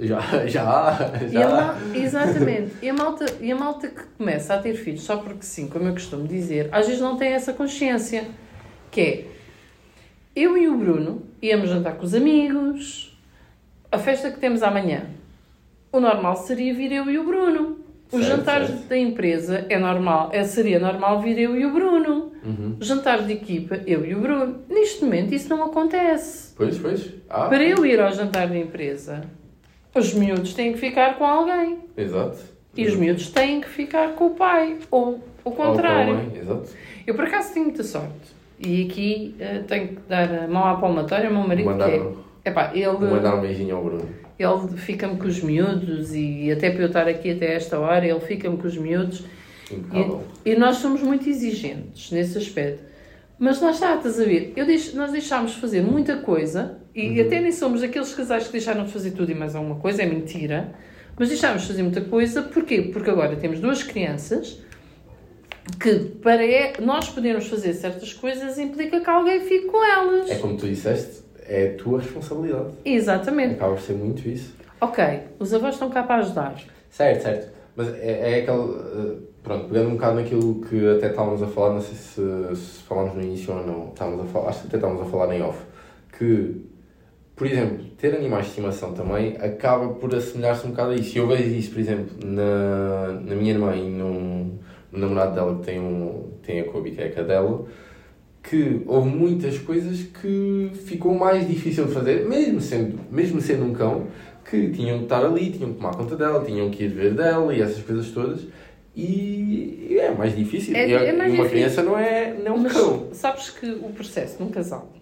[SPEAKER 1] Já, já,
[SPEAKER 2] E a
[SPEAKER 1] já.
[SPEAKER 2] exatamente. E a, malta, e a malta que começa a ter filhos só porque sim, como eu costumo dizer, às vezes não tem essa consciência. Que é, eu e o Bruno íamos jantar com os amigos, a festa que temos amanhã. O normal seria vir eu e o Bruno. Os
[SPEAKER 1] Certo,
[SPEAKER 2] jantares
[SPEAKER 1] certo.
[SPEAKER 2] da empresa é normal, é, seria normal vir eu e o Bruno.
[SPEAKER 1] Uhum.
[SPEAKER 2] Jantares de equipa, eu e o Bruno. Neste momento isso não acontece.
[SPEAKER 1] Pois, pois. Ah,
[SPEAKER 2] Para eu ir ao jantar da empresa, os miúdos têm que ficar com alguém.
[SPEAKER 1] Exato.
[SPEAKER 2] E os miúdos têm que ficar com o pai. Ou o contrário.
[SPEAKER 1] Ou com a mãe, Exato.
[SPEAKER 2] Eu por acaso tenho muita sorte. E aqui eh, tenho que dar a mão à palmatória ao meu marido
[SPEAKER 1] Mandar,
[SPEAKER 2] que é. Epá, ele,
[SPEAKER 1] mandar um beijinho ao Bruno.
[SPEAKER 2] Ele fica-me com os miúdos e até para eu estar aqui até esta hora, ele fica-me com os miúdos. E, e nós somos muito exigentes nesse aspecto. Mas lá está, estás a ver? Eu deix, nós deixámos de fazer muita coisa e até nem somos aqueles casais que deixaram de fazer tudo e mais alguma coisa, é mentira. Mas deixámos de fazer muita coisa, porquê? Porque agora temos duas crianças que para é- nós podermos fazer certas coisas implica que alguém fique com elas.
[SPEAKER 1] É como tu disseste, é a tua responsabilidade.
[SPEAKER 2] Exatamente.
[SPEAKER 1] Acaba por ser muito isso.
[SPEAKER 2] Ok, os avós estão cá para ajudar.
[SPEAKER 1] Certo, certo. Mas é, é aquele. eh, Pronto, pegando um bocado naquilo que até estávamos a falar, não sei se, se falámos no início ou não, estávamos a falar, acho que até estávamos a falar em off, que, por exemplo, ter animais de estimação também acaba por assemelhar-se um bocado a isso. E eu vejo isso, por exemplo, na, na minha irmã e num, no namorado dela que tem, um, tem a Kobe, que é a cadela, que houve muitas coisas que ficou mais difícil de fazer, mesmo sendo, mesmo sendo um cão, que tinham que estar ali, tinham que tomar conta dela, tinham que ir ver dela e essas coisas todas. E é mais difícil.
[SPEAKER 2] É- é mais
[SPEAKER 1] uma
[SPEAKER 2] difícil.
[SPEAKER 1] criança não é, não é um
[SPEAKER 2] Mas
[SPEAKER 1] cão.
[SPEAKER 2] sabes que o processo num casal,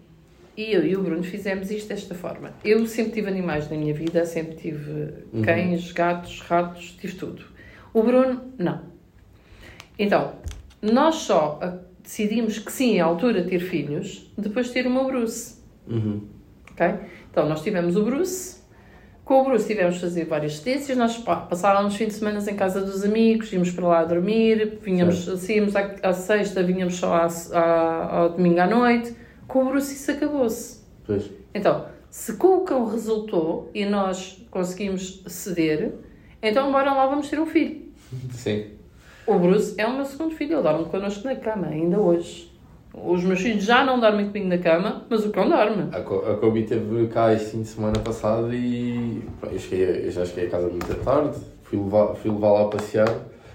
[SPEAKER 2] e eu e o Bruno fizemos isto desta forma. Eu sempre tive animais na minha vida, sempre tive
[SPEAKER 1] Uhum.
[SPEAKER 2] cães, gatos, ratos, tive tudo. O Bruno, não. Então, nós só decidimos que sim, é a altura de ter filhos, depois de ter o meu Bruce.
[SPEAKER 1] Uhum.
[SPEAKER 2] Ok? Então, nós tivemos o Bruce. Com o Bruce tivemos de fazer várias cedências. Nós passávamos fins de semana em casa dos amigos, íamos para lá dormir, vinhamos, saíamos à, à sexta, vinhamos só à, à- ao domingo à noite. Com o Bruce isso acabou-se.
[SPEAKER 1] Pois.
[SPEAKER 2] Então, se com o cão resultou e nós conseguimos ceder, então bora lá, vamos ter um filho.
[SPEAKER 1] Sim.
[SPEAKER 2] O Bruce é o meu segundo filho, ele dorme connosco na cama, ainda hoje. Os meus filhos já não dormem comigo na cama, mas o cão dorme.
[SPEAKER 1] A, Co- a Kobe esteve cá este fim de semana passado e eu, cheguei, eu já cheguei a casa muito tarde, fui levá-la a passear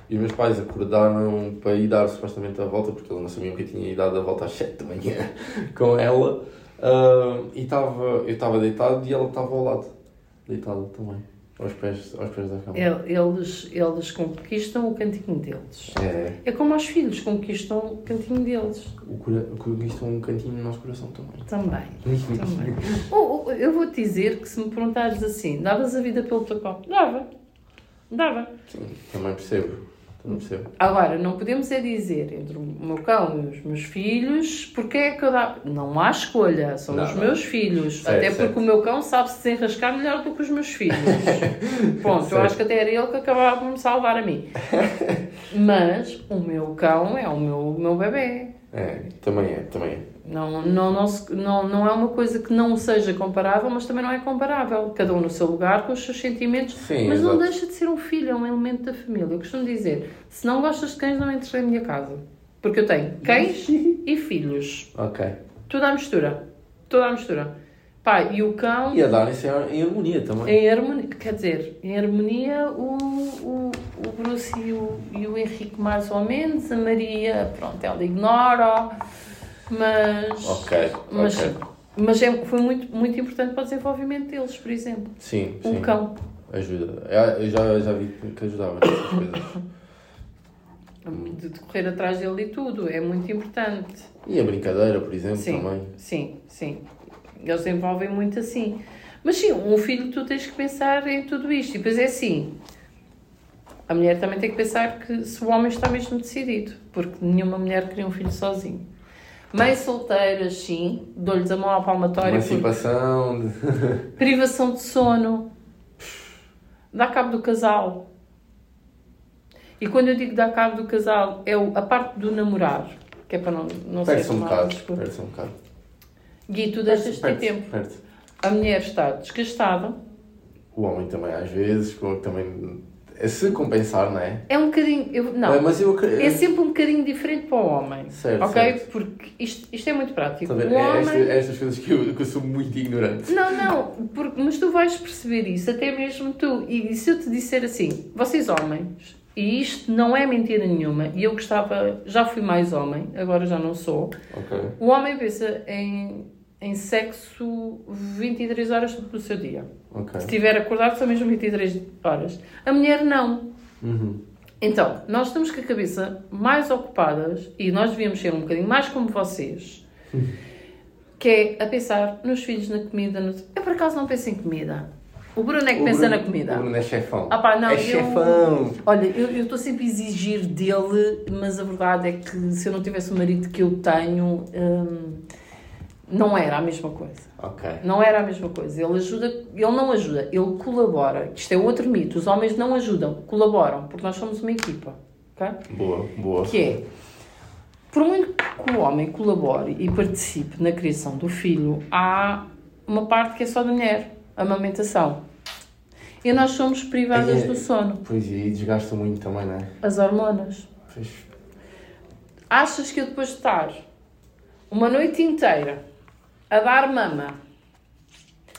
[SPEAKER 1] e os meus pais acordaram para ir dar supostamente a volta, porque eles não sabiam que eu tinha ido dar a volta às 7 da manhã com ela. Ah, e estava, eu estava deitado e ela estava ao lado, deitada também, aos pés, aos pés da cama.
[SPEAKER 2] El- Eles, eles conquistam o cantinho deles.
[SPEAKER 1] É,
[SPEAKER 2] É como os filhos conquistam o cantinho deles.
[SPEAKER 1] o cura, conquista um cantinho no nosso coração também.
[SPEAKER 2] Também. Também. Ou- ou eu vou-te dizer que se me perguntares assim, davas a vida pelo teu copo? Dava. Dava.
[SPEAKER 1] Sim, também percebo, percebo.
[SPEAKER 2] Agora, não podemos é dizer entre o meu cão e os meus filhos, porque é que eu dava. Não há escolha, são
[SPEAKER 1] Não,
[SPEAKER 2] os
[SPEAKER 1] não.
[SPEAKER 2] meus filhos.
[SPEAKER 1] Certo,
[SPEAKER 2] Até porque
[SPEAKER 1] certo.
[SPEAKER 2] o meu cão sabe se desenrascar melhor do que os meus filhos. Ponto, eu
[SPEAKER 1] Certo.
[SPEAKER 2] acho que até era ele que acabava por me salvar a mim. Mas o meu cão é o meu, o meu bebê.
[SPEAKER 1] É, também é, também é.
[SPEAKER 2] Não, não, não, não, não é uma coisa que não seja comparável, mas também não é comparável. Cada um no seu lugar, com os seus sentimentos.
[SPEAKER 1] Sim,
[SPEAKER 2] mas não
[SPEAKER 1] exato.
[SPEAKER 2] deixa de ser um filho, é um elemento da família. Eu costumo dizer: se não gostas de cães, não entres na minha casa. Porque eu tenho cães e filhos.
[SPEAKER 1] Ok.
[SPEAKER 2] Tudo à mistura. Tudo à mistura. Pá, e o cão.
[SPEAKER 1] E a darem-se em harmonia também.
[SPEAKER 2] Em harmonia, quer dizer, em harmonia o, o, o Bruce e o, e o Henrique mais ou menos, a Maria, pronto, ela ignora, mas,
[SPEAKER 1] Ok,
[SPEAKER 2] mas,
[SPEAKER 1] ok.
[SPEAKER 2] mas é, foi muito, muito importante para o desenvolvimento deles, por exemplo.
[SPEAKER 1] Sim,
[SPEAKER 2] O
[SPEAKER 1] sim.
[SPEAKER 2] cão,
[SPEAKER 1] Ajuda. Eu já, já vi que ajudava nessas coisas.
[SPEAKER 2] de, de correr atrás dele e tudo, é muito importante.
[SPEAKER 1] E a brincadeira, por exemplo,
[SPEAKER 2] Sim,
[SPEAKER 1] também.
[SPEAKER 2] sim, sim. Eles desenvolvem muito assim. Mas sim, um filho tu tens que pensar em tudo isto. E depois é assim, a mulher também tem que pensar que se o homem está mesmo decidido, porque nenhuma mulher cria um filho sozinho. Mães solteiras, sim, dou-lhes a mão à palmatória, porque
[SPEAKER 1] Emancipação. De...
[SPEAKER 2] privação de sono, dá cabo do casal. E quando eu digo dá cabo do casal, é a parte do namorar, que é para não, não ser
[SPEAKER 1] um bocado. Perde-se um bocado.
[SPEAKER 2] Gui, tu deixas de ter tempo.
[SPEAKER 1] perde-se.
[SPEAKER 2] A mulher está desgastada.
[SPEAKER 1] O homem também, às vezes, também. É Se compensar, não é?
[SPEAKER 2] É um bocadinho. Eu, não,
[SPEAKER 1] É, Mas eu
[SPEAKER 2] é sempre um bocadinho diferente para o homem.
[SPEAKER 1] Certo,
[SPEAKER 2] ok?
[SPEAKER 1] certo.
[SPEAKER 2] Porque isto, isto é muito prático.
[SPEAKER 1] A
[SPEAKER 2] O?
[SPEAKER 1] É
[SPEAKER 2] homem.
[SPEAKER 1] é estas coisas que eu, que eu sou muito ignorante.
[SPEAKER 2] Não, não, porque, mas tu vais perceber isso, até mesmo tu. E, se eu te disser assim, vocês homens, e isto não é mentira nenhuma, e eu gostava, já fui mais homem, agora já não sou. O homem pensa em, em sexo 23 horas do seu dia.
[SPEAKER 1] Ok.
[SPEAKER 2] Se estiver acordado, são mesmo 23 horas. A mulher não.
[SPEAKER 1] Uhum.
[SPEAKER 2] Então, nós estamos com a cabeça mais ocupadas e nós devíamos ser um bocadinho mais como vocês, que é a pensar nos filhos, na comida. No... Eu por acaso não penso em comida. O Bruno é que
[SPEAKER 1] O
[SPEAKER 2] pensa
[SPEAKER 1] Bruno-
[SPEAKER 2] na comida.
[SPEAKER 1] O Bruno é chefão.
[SPEAKER 2] Ah pá, não,
[SPEAKER 1] é
[SPEAKER 2] eu-
[SPEAKER 1] chefão.
[SPEAKER 2] Olha, eu eu estou sempre a exigir dele, mas a verdade é que se eu não tivesse o marido que eu tenho, hum, não era a mesma coisa. Não era a mesma coisa. Ele ajuda, ele não ajuda, ele colabora. Isto é outro mito. Os homens não ajudam, colaboram, porque nós somos uma equipa. ok?
[SPEAKER 1] Boa, boa.
[SPEAKER 2] Que é, por muito que o homem colabore e participe na criação do filho, há uma parte que é só da mulher, a amamentação. E nós somos privadas
[SPEAKER 1] É.
[SPEAKER 2] do sono,
[SPEAKER 1] Pois e desgasta muito também, não é?
[SPEAKER 2] as hormonas.
[SPEAKER 1] Pois.
[SPEAKER 2] Achas que eu depois de estar uma noite inteira a dar mama,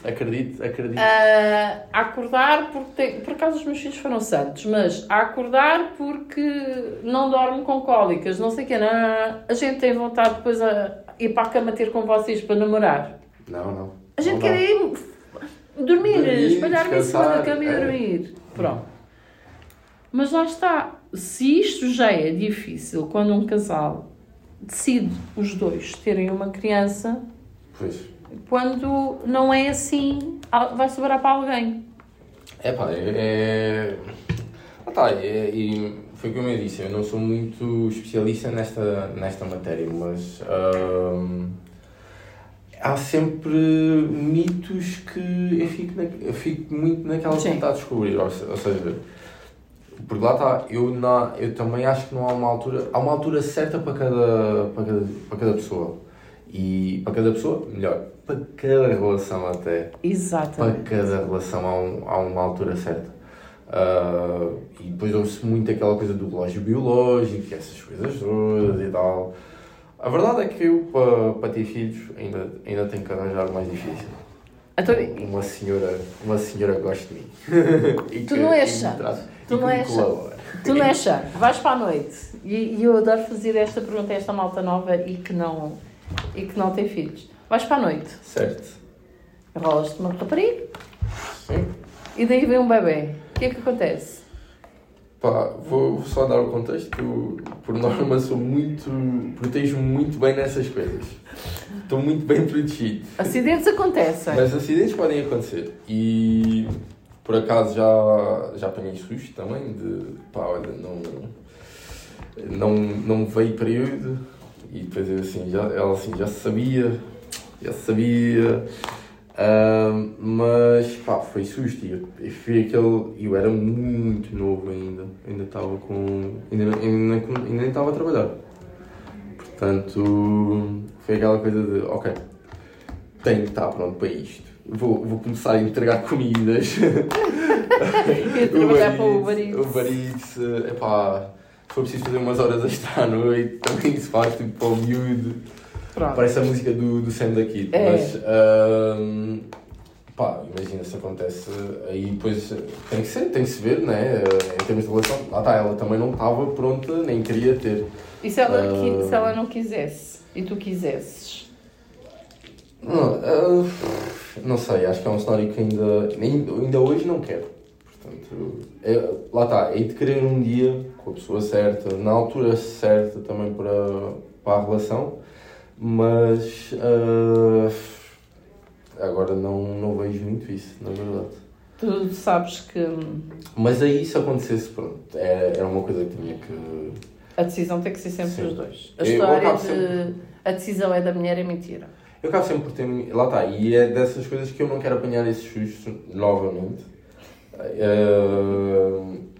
[SPEAKER 1] Acredito, acredito.
[SPEAKER 2] a a acordar porque tem, por acaso os meus filhos foram santos, mas a acordar porque não dorme com cólicas, não sei o quê, não, não, não. a gente tem vontade depois a ir para a cama ter com vocês para namorar.
[SPEAKER 1] Não, não.
[SPEAKER 2] A gente
[SPEAKER 1] Não
[SPEAKER 2] quer
[SPEAKER 1] dá.
[SPEAKER 2] ir dormir,
[SPEAKER 1] Dormir,
[SPEAKER 2] espalhar-me em cima da cama e
[SPEAKER 1] é.
[SPEAKER 2] dormir. Pronto. Mas lá está. Se isto já é difícil quando um casal decide os dois terem uma criança,
[SPEAKER 1] Pois.
[SPEAKER 2] quando não é assim, vai sobrar para alguém.
[SPEAKER 1] É pá, é. é... Ah, tá, é, e foi como eu disse, eu não sou muito especialista nesta, nesta matéria, mas ahm, há sempre mitos que eu fico, na, eu fico muito naquela de tentar descobrir, ou, ou seja, porque lá está, eu, na, eu também acho que não há uma altura, há uma altura certa para cada, para cada, para cada pessoa. E para cada pessoa, melhor, para cada relação até para
[SPEAKER 2] Exatamente.
[SPEAKER 1] cada relação há, um- há uma altura certa. Ah, e depois ouve-se muito aquela coisa do relógio biológico, essas coisas todas e tal. A verdade é que eu, para, para ter filhos, ainda, ainda tenho que arranjar o mais difícil.
[SPEAKER 2] Então,
[SPEAKER 1] Uma senhora, uma senhora que goste de mim. E
[SPEAKER 2] Tu
[SPEAKER 1] que-
[SPEAKER 2] não és chato. Tu não és chato. tu não és chato, vais para a noite. E, e eu adoro fazer esta pergunta a esta malta nova e que não, e que não tem filhos. Vais para a noite,
[SPEAKER 1] Certo.
[SPEAKER 2] enrolas-te uma rapariga e daí vem um bebê. O que é que acontece?
[SPEAKER 1] Pá, vou só dar o contexto. Por norma, sou muito. protejo-me muito bem nessas coisas. Estou muito bem protegido.
[SPEAKER 2] Acidentes acontecem.
[SPEAKER 1] Mas acidentes podem acontecer. E por acaso já, já apanhei susto também de pá, olha, não, não, não veio período e depois eu assim, já, ela assim, já sabia, já sabia. Ahm, mas pá, foi susto e eu, eu fui aquele. Eu era muito novo ainda. Ainda estava com. Ainda, ainda, ainda nem estava a trabalhar. Portanto, foi aquela coisa de, ok, tenho que estar pronto para isto. Vou, vou começar a entregar comidas.
[SPEAKER 2] E trabalhar para o Uber Eats.
[SPEAKER 1] Uber Eats, epá, for preciso fazer umas horas extra à noite, também se faz, tipo, para o miúdo.
[SPEAKER 2] Pronto.
[SPEAKER 1] Parece a música do, do Sam daqui,
[SPEAKER 2] É.
[SPEAKER 1] mas ahm, pá, imagina se acontece aí depois tem que ser, tem que se ver, né? Em termos de relação, lá está, ela também não estava pronta, nem queria ter.
[SPEAKER 2] E se ela, qui- se ela não quisesse e tu quisesses?
[SPEAKER 1] Não, ah, não sei, acho que é um cenário que ainda, ainda, ainda hoje não quero. Portanto, é, lá está, hei de querer um dia com a pessoa certa, na altura certa também para, para a relação, mas ah, agora não, não vejo muito isso, na verdade.
[SPEAKER 2] Tu sabes que hum,
[SPEAKER 1] Mas aí se acontecesse, pronto, era, era uma coisa que tinha que.
[SPEAKER 2] a decisão tem que ser sempre
[SPEAKER 1] Sim.
[SPEAKER 2] dos dois. A
[SPEAKER 1] Eu
[SPEAKER 2] história de
[SPEAKER 1] sempre-
[SPEAKER 2] a decisão é da mulher é mentira.
[SPEAKER 1] Eu acabo sempre por ter. Lá está, e é dessas coisas que eu não quero apanhar esses sustos novamente.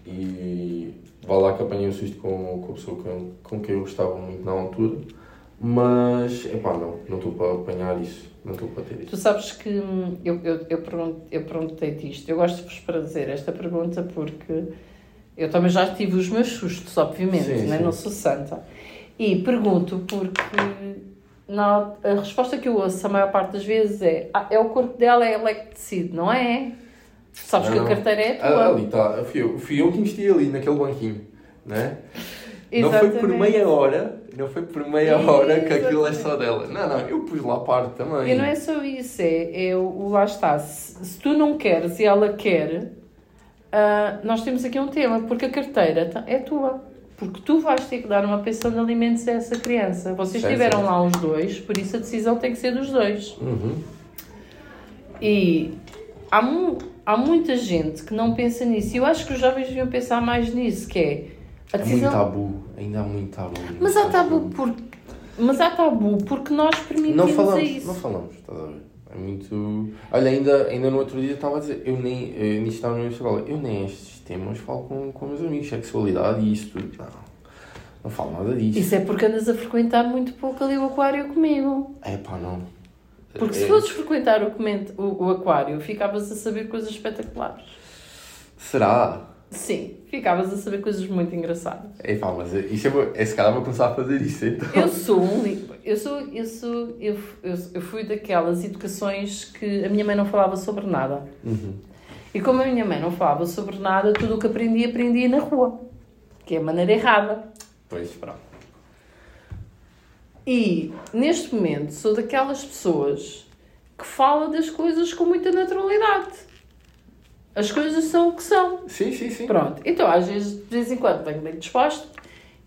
[SPEAKER 1] E vá lá que apanhei o susto com, com a pessoa com, com quem eu gostava muito na altura. Mas, epá, não, não estou para apanhar isso. Não estou para ter
[SPEAKER 2] Tu
[SPEAKER 1] isso.
[SPEAKER 2] sabes que hum, eu, eu, eu, pergun- eu perguntei-te isto. Eu gosto de vos fazer esta pergunta porque eu também já tive os meus sustos, obviamente,
[SPEAKER 1] Sim,
[SPEAKER 2] né?
[SPEAKER 1] sim.
[SPEAKER 2] não sou santa. E pergunto porque na, a resposta que eu ouço a maior parte das vezes é ah, é o corpo dela, é ela é que decide, não é? Sabes que
[SPEAKER 1] Não,
[SPEAKER 2] a
[SPEAKER 1] não.
[SPEAKER 2] carteira é
[SPEAKER 1] Ah,
[SPEAKER 2] tua.
[SPEAKER 1] ali está, fui eu, fui eu que investi ali naquele banquinho. Né? Não foi por meia hora, não foi por meia hora que aquilo é só dela. Não, não, eu pus lá parte também.
[SPEAKER 2] E não é só isso, é, é o, lá está. Se, se tu não queres e ela quer, ah, nós temos aqui um tema, porque a carteira ta- é tua. Porque tu vais ter que dar uma pensão de alimentos a essa criança. Vocês estiveram lá os dois, por isso a decisão tem que ser dos dois.
[SPEAKER 1] Uhum.
[SPEAKER 2] E há, mu há muita gente que não pensa nisso. E eu acho que os jovens deviam pensar mais nisso, que é a
[SPEAKER 1] É muito
[SPEAKER 2] decisão.
[SPEAKER 1] tabu, ainda há muito tabu.
[SPEAKER 2] mas há tabu porque. Mas há tabu porque nós permitimos
[SPEAKER 1] Não falamos,
[SPEAKER 2] isso.
[SPEAKER 1] não falamos, estás a ver? É muito. Olha, ainda, ainda no outro dia estava a dizer, eu nem, nisto estava na escola, eu nem estes temas falo com, com meus amigos, sexualidade e isso tudo. Não, não falo nada disso.
[SPEAKER 2] Isso é porque andas a frequentar muito pouco ali o aquário comigo.
[SPEAKER 1] É pá, não.
[SPEAKER 2] Porque se
[SPEAKER 1] É-
[SPEAKER 2] fosses frequentar o, coment- o, o aquário, ficavas a saber coisas espetaculares.
[SPEAKER 1] Será?
[SPEAKER 2] Sim, ficavas a saber coisas muito engraçadas.
[SPEAKER 1] É pá, mas isso é, bom. é se calhar vou começar a fazer isso então.
[SPEAKER 2] Eu sou um eu sou eu sou eu, eu, eu fui daquelas educações que a minha mãe não falava sobre nada.
[SPEAKER 1] Uhum.
[SPEAKER 2] E como a minha mãe não falava sobre nada, tudo o que aprendi aprendi na rua, que é a maneira errada.
[SPEAKER 1] Pois, pronto.
[SPEAKER 2] E neste momento sou daquelas pessoas que fala das coisas com muita naturalidade. As coisas são o que são.
[SPEAKER 1] Sim, sim, sim.
[SPEAKER 2] Pronto. Então, às vezes, de vez em quando, venho bem disposto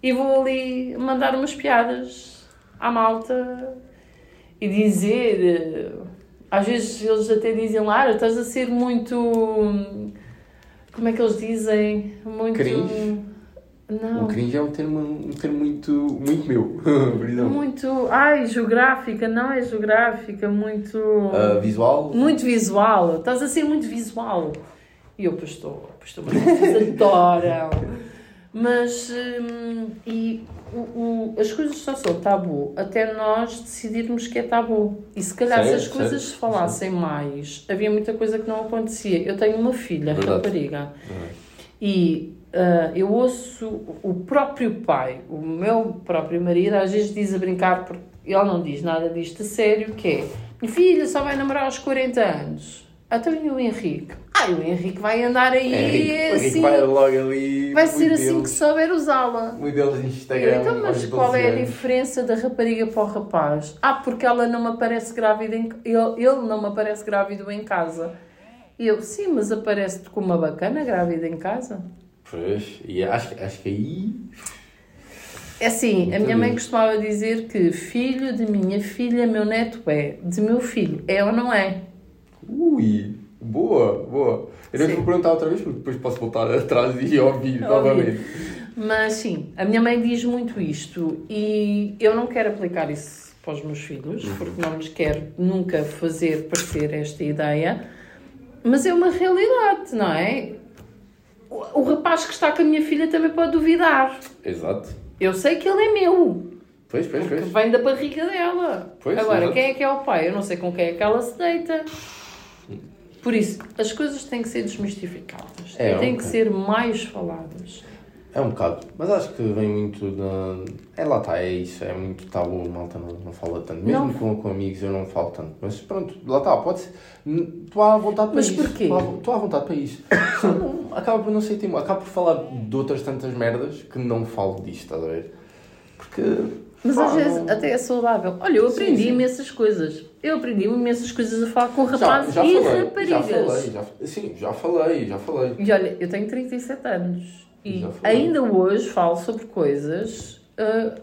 [SPEAKER 2] e vou ali mandar umas piadas à malta e dizer. eh, Às vezes eles até dizem, Lara, estás a ser muito. Como é que eles dizem? Muito.
[SPEAKER 1] Cringe?
[SPEAKER 2] Não.
[SPEAKER 1] O cringe é um termo, um termo muito, muito meu.
[SPEAKER 2] Muito. Ai, geográfica, não é geográfica, muito.
[SPEAKER 1] Ah, visual?
[SPEAKER 2] Muito visual, estás a ser muito visual. E eu, pois estou, pois estou, mas vocês adoram. Mas, hum, e o, o- as coisas só são tabu até nós decidirmos que é tabu. E se calhar se
[SPEAKER 1] Certo,
[SPEAKER 2] as coisas
[SPEAKER 1] certo,
[SPEAKER 2] se falassem mais, havia muita coisa que não acontecia. Eu tenho uma filha,
[SPEAKER 1] Verdade.
[SPEAKER 2] rapariga,
[SPEAKER 1] Uhum.
[SPEAKER 2] e ah, eu ouço o próprio pai, o meu próprio marido, às vezes diz a brincar, porque ele não diz nada disto a sério, que é minha filha só vai namorar aos 40 anos. Até e o Henrique? Ai, o Henrique vai andar aí
[SPEAKER 1] Henrique,
[SPEAKER 2] assim.
[SPEAKER 1] vai logo ali.
[SPEAKER 2] Vai ser assim que souber usá-la.
[SPEAKER 1] Muito deles no Instagram.
[SPEAKER 2] Então, mas qual
[SPEAKER 1] 12
[SPEAKER 2] é a diferença da rapariga para o rapaz? Ah, porque ela não me aparece grávida em... ele, ele não me aparece grávido em casa. Eu, sim, mas aparece-te com uma bacana grávida em casa?
[SPEAKER 1] Pois, e acho, acho que aí.
[SPEAKER 2] É assim, a
[SPEAKER 1] Muito
[SPEAKER 2] minha mãe costumava dizer que filho de minha filha, meu neto é. De meu filho, é ou não é?
[SPEAKER 1] Ui, boa, boa. Eu não vou perguntar outra vez porque depois posso voltar atrás e ouvir
[SPEAKER 2] Ouvir.
[SPEAKER 1] novamente.
[SPEAKER 2] Mas sim, a minha mãe diz muito isto e eu não quero aplicar isso para os meus filhos, porque não lhes quero nunca fazer parecer esta ideia, mas é uma realidade, não é? O, o rapaz que está com a minha filha também pode duvidar.
[SPEAKER 1] Exato.
[SPEAKER 2] Eu sei que ele é meu.
[SPEAKER 1] Pois, pois, pois.
[SPEAKER 2] vem da barriga dela.
[SPEAKER 1] Pois,
[SPEAKER 2] Agora,
[SPEAKER 1] exato.
[SPEAKER 2] quem é que é o pai? Eu não sei com quem é que ela se deita. Por isso, as coisas têm que ser desmistificadas.
[SPEAKER 1] É,
[SPEAKER 2] e têm
[SPEAKER 1] ok.
[SPEAKER 2] que ser mais faladas.
[SPEAKER 1] É um bocado. Mas acho que vem muito da. É lá está, é isso. É muito tabu, malta não, não fala tanto. Mesmo
[SPEAKER 2] Não.
[SPEAKER 1] com, com amigos eu não falo tanto. Mas pronto, lá está, pode ser. Estou à vontade para
[SPEAKER 2] Mas
[SPEAKER 1] isso.
[SPEAKER 2] porquê?
[SPEAKER 1] Estou à- vontade para isso. Não- acaba por não ser timo. Acaba por falar de outras tantas merdas que não falo disto, estás a ver? Porque.
[SPEAKER 2] Mas
[SPEAKER 1] pá,
[SPEAKER 2] às vezes
[SPEAKER 1] não-
[SPEAKER 2] até é saudável. Olha, eu
[SPEAKER 1] Sim,
[SPEAKER 2] aprendi
[SPEAKER 1] sim.
[SPEAKER 2] imensas coisas. Eu aprendi imensas coisas a falar com
[SPEAKER 1] Já,
[SPEAKER 2] rapazes
[SPEAKER 1] já
[SPEAKER 2] e
[SPEAKER 1] falei, já
[SPEAKER 2] raparigas.
[SPEAKER 1] falei, já, sim, já falei, já falei.
[SPEAKER 2] E olha, eu tenho 37 anos e ainda hoje falo sobre coisas ah,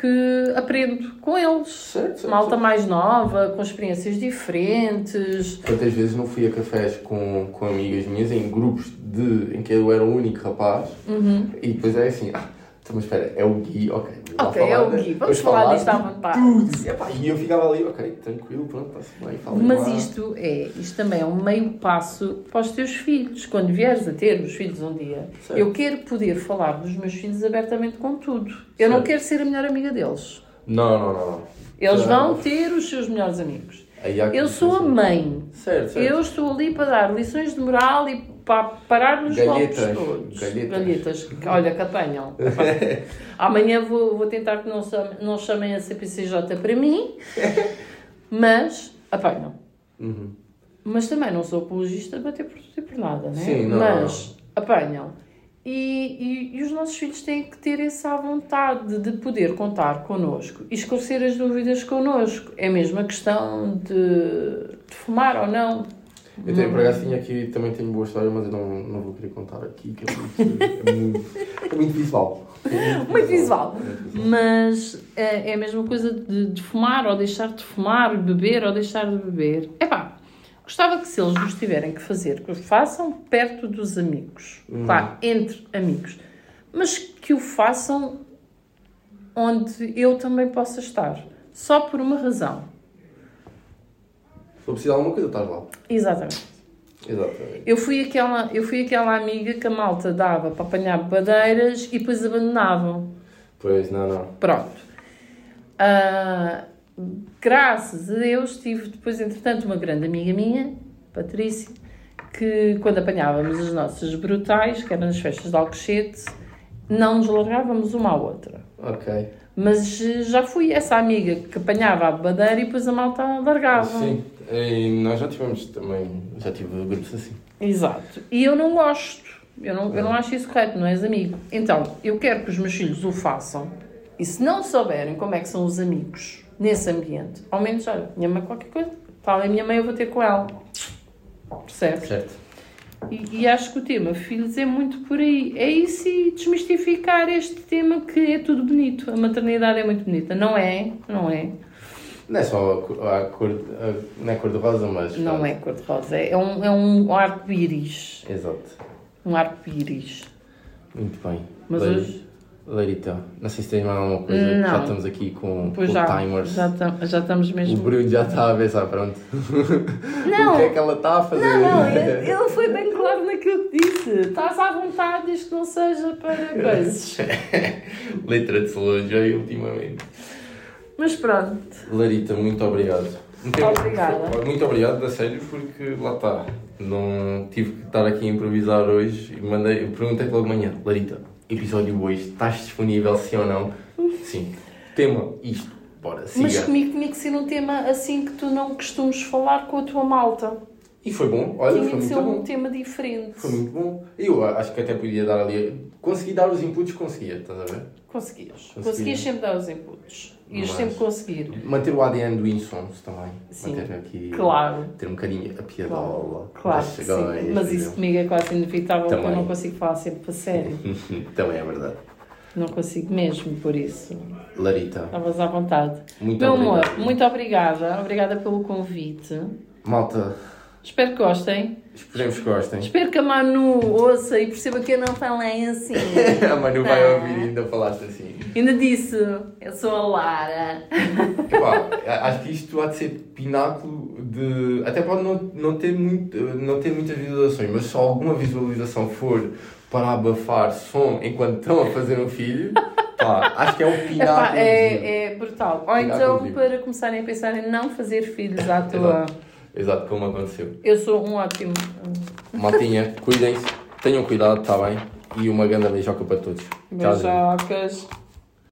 [SPEAKER 2] que aprendo com eles.
[SPEAKER 1] Certo, certo.
[SPEAKER 2] Malta mais nova, com experiências diferentes.
[SPEAKER 1] Quantas vezes não fui a cafés com, com amigas minhas em grupos de, em que eu era o único rapaz e depois é assim, ah, então, mas espera, é o Gui, ok.
[SPEAKER 2] Ok, é o Gui, vamos falar disto à vontade.
[SPEAKER 1] Tudo. E, epá, E eu ficava ali, ok, tranquilo, pronto, está-se bem, fala
[SPEAKER 2] Mas
[SPEAKER 1] lá.
[SPEAKER 2] isto é, isto também é um meio passo para os teus filhos. Quando vieres a ter os filhos um dia,
[SPEAKER 1] Certo.
[SPEAKER 2] eu quero poder falar dos meus filhos abertamente com tudo. Eu não
[SPEAKER 1] Certo.
[SPEAKER 2] quero ser a melhor amiga deles.
[SPEAKER 1] Não, não, não. não.
[SPEAKER 2] Eles vão ter os seus melhores amigos. Eu sou a mãe.
[SPEAKER 1] Certo, certo.
[SPEAKER 2] Eu estou ali para dar lições de moral e para parar nos golpes todos.
[SPEAKER 1] Galhetas.
[SPEAKER 2] Galhetas. que, Olha, que apanham. Amanhã vou, vou tentar que não, não chamem a CPCJ para mim, mas apanham.
[SPEAKER 1] Uhum.
[SPEAKER 2] Mas também não sou apologista de bater por tudo e por nada, né?
[SPEAKER 1] Sim, não,
[SPEAKER 2] Mas apanham. E, e, e os nossos filhos têm que ter essa vontade de poder contar connosco e esclarecer as dúvidas connosco. É mesmo a questão de, de fumar ou não.
[SPEAKER 1] Eu tenho, por acaso, aqui, também tenho boa história, mas eu não, não vou querer contar aqui, que é muito, é muito, é muito visual. É
[SPEAKER 2] Muito visual.
[SPEAKER 1] Muito visual.
[SPEAKER 2] Mas é, é a mesma coisa de, de fumar ou deixar de fumar, beber ou deixar de beber. Epá, gostava que se eles nos tiverem que fazer, que o façam perto dos amigos. Claro, entre amigos. Mas que o façam onde eu também possa estar. Só por uma razão.
[SPEAKER 1] Se eu precisar de alguma coisa, estás lá.
[SPEAKER 2] Exatamente.
[SPEAKER 1] Exatamente.
[SPEAKER 2] Eu fui, aquela, eu fui aquela amiga que a malta dava para apanhar badeiras e depois abandonavam.
[SPEAKER 1] Pois, não, não.
[SPEAKER 2] Pronto. Ah, graças a Deus tive depois, entretanto, uma grande amiga minha, Patrícia, que quando apanhávamos as nossas brutais, que eram nas festas de Alcochete, não nos largávamos uma à outra.
[SPEAKER 1] Ok.
[SPEAKER 2] Mas eh, já fui essa amiga que apanhava a badeira e depois a malta largava.
[SPEAKER 1] Sim, e nós já tivemos também, já tive grupos assim.
[SPEAKER 2] Exato. E eu não gosto. Eu não, eu não acho isso correto, não és amigo. Então, eu quero que os meus filhos o façam. E se não souberem como é que são os amigos nesse ambiente, ao menos, olha, minha mãe qualquer coisa, fala a minha mãe, eu vou ter com ela. Percebes?
[SPEAKER 1] Certo.
[SPEAKER 2] E, e acho que o tema filhos é muito por aí. É isso e desmistificar este tema que é tudo bonito. A maternidade é muito bonita. Não é? Não é?
[SPEAKER 1] Não é só a cor, a cor, a- não é cor de rosa, mas...
[SPEAKER 2] Não é cor-de-rosa. É um, é um arco-íris.
[SPEAKER 1] Exato.
[SPEAKER 2] Um arco-íris.
[SPEAKER 1] Muito bem.
[SPEAKER 2] Mas hoje-
[SPEAKER 1] Leirita, não sei se tens mais alguma coisa,
[SPEAKER 2] Não.
[SPEAKER 1] já estamos aqui com,
[SPEAKER 2] Pois
[SPEAKER 1] com
[SPEAKER 2] já,
[SPEAKER 1] timers.
[SPEAKER 2] já, tam- já estamos
[SPEAKER 1] O
[SPEAKER 2] mesmo.
[SPEAKER 1] Bruno já está a pensar, pronto.
[SPEAKER 2] Não.
[SPEAKER 1] o que é que ela está a fazer?
[SPEAKER 2] Não, não, ele ele foi bem claro naquilo que disse. Estás à vontade, que não seja para coisas.
[SPEAKER 1] Letra de Solange ultimamente.
[SPEAKER 2] Mas pronto.
[SPEAKER 1] Larita, muito obrigado. Muito
[SPEAKER 2] Obrigada.
[SPEAKER 1] Muito obrigado, a sério, porque lá está. Não tive que estar aqui a improvisar hoje e mandei, perguntei logo de manhã, Larita, episódio hoje, estás disponível sim ou não? Sim. Tema, isto. Bora, siga.
[SPEAKER 2] Mas comigo tinha que ser um tema assim que tu não costumes falar com a tua malta.
[SPEAKER 1] E foi bom, olha,
[SPEAKER 2] tinha
[SPEAKER 1] foi
[SPEAKER 2] que ser
[SPEAKER 1] muito
[SPEAKER 2] um
[SPEAKER 1] bom.
[SPEAKER 2] tema diferente.
[SPEAKER 1] Foi muito bom. Eu acho que até podia dar ali. Consegui dar os inputs, conseguia, estás a ver?
[SPEAKER 2] Conseguias.
[SPEAKER 1] Consegui.
[SPEAKER 2] Conseguias sempre dar os inputs. Ias sempre conseguir.
[SPEAKER 1] Manter o ADN do Insons também.
[SPEAKER 2] Sim,
[SPEAKER 1] Manter aqui.
[SPEAKER 2] Claro.
[SPEAKER 1] Ter um bocadinho a piadola.
[SPEAKER 2] Claro sim. Mas isso comigo é quase inevitável porque eu não consigo falar sempre para sério.
[SPEAKER 1] Também é verdade.
[SPEAKER 2] Não consigo mesmo, por isso.
[SPEAKER 1] Larita,
[SPEAKER 2] Estavas à vontade.
[SPEAKER 1] muito
[SPEAKER 2] Meu
[SPEAKER 1] obrigado.
[SPEAKER 2] amor, muito obrigada. Obrigada pelo convite.
[SPEAKER 1] Malta,
[SPEAKER 2] Espero que gostem.
[SPEAKER 1] esperemos que gostem.
[SPEAKER 2] Espero que a Manu ouça e perceba que eu não falei assim.
[SPEAKER 1] a Manu vai ouvir e ainda falaste assim.
[SPEAKER 2] Ainda disse, eu sou a Lara.
[SPEAKER 1] Epá, acho que isto há de ser pináculo de. Até pode não, não, ter muito, não ter muitas visualizações, mas se alguma visualização for para abafar som enquanto estão a fazer um filho, Pá, acho que é o
[SPEAKER 2] Epá,
[SPEAKER 1] pinar.
[SPEAKER 2] é, é brutal. Ou então, para começarem a pensar em não fazer filhos à toa.
[SPEAKER 1] Exato. Como aconteceu.
[SPEAKER 2] Eu sou um ótimo.
[SPEAKER 1] Maltinha, cuidem-se, tenham cuidado, está bem? E uma grande beijoca para todos.
[SPEAKER 2] Beijocas.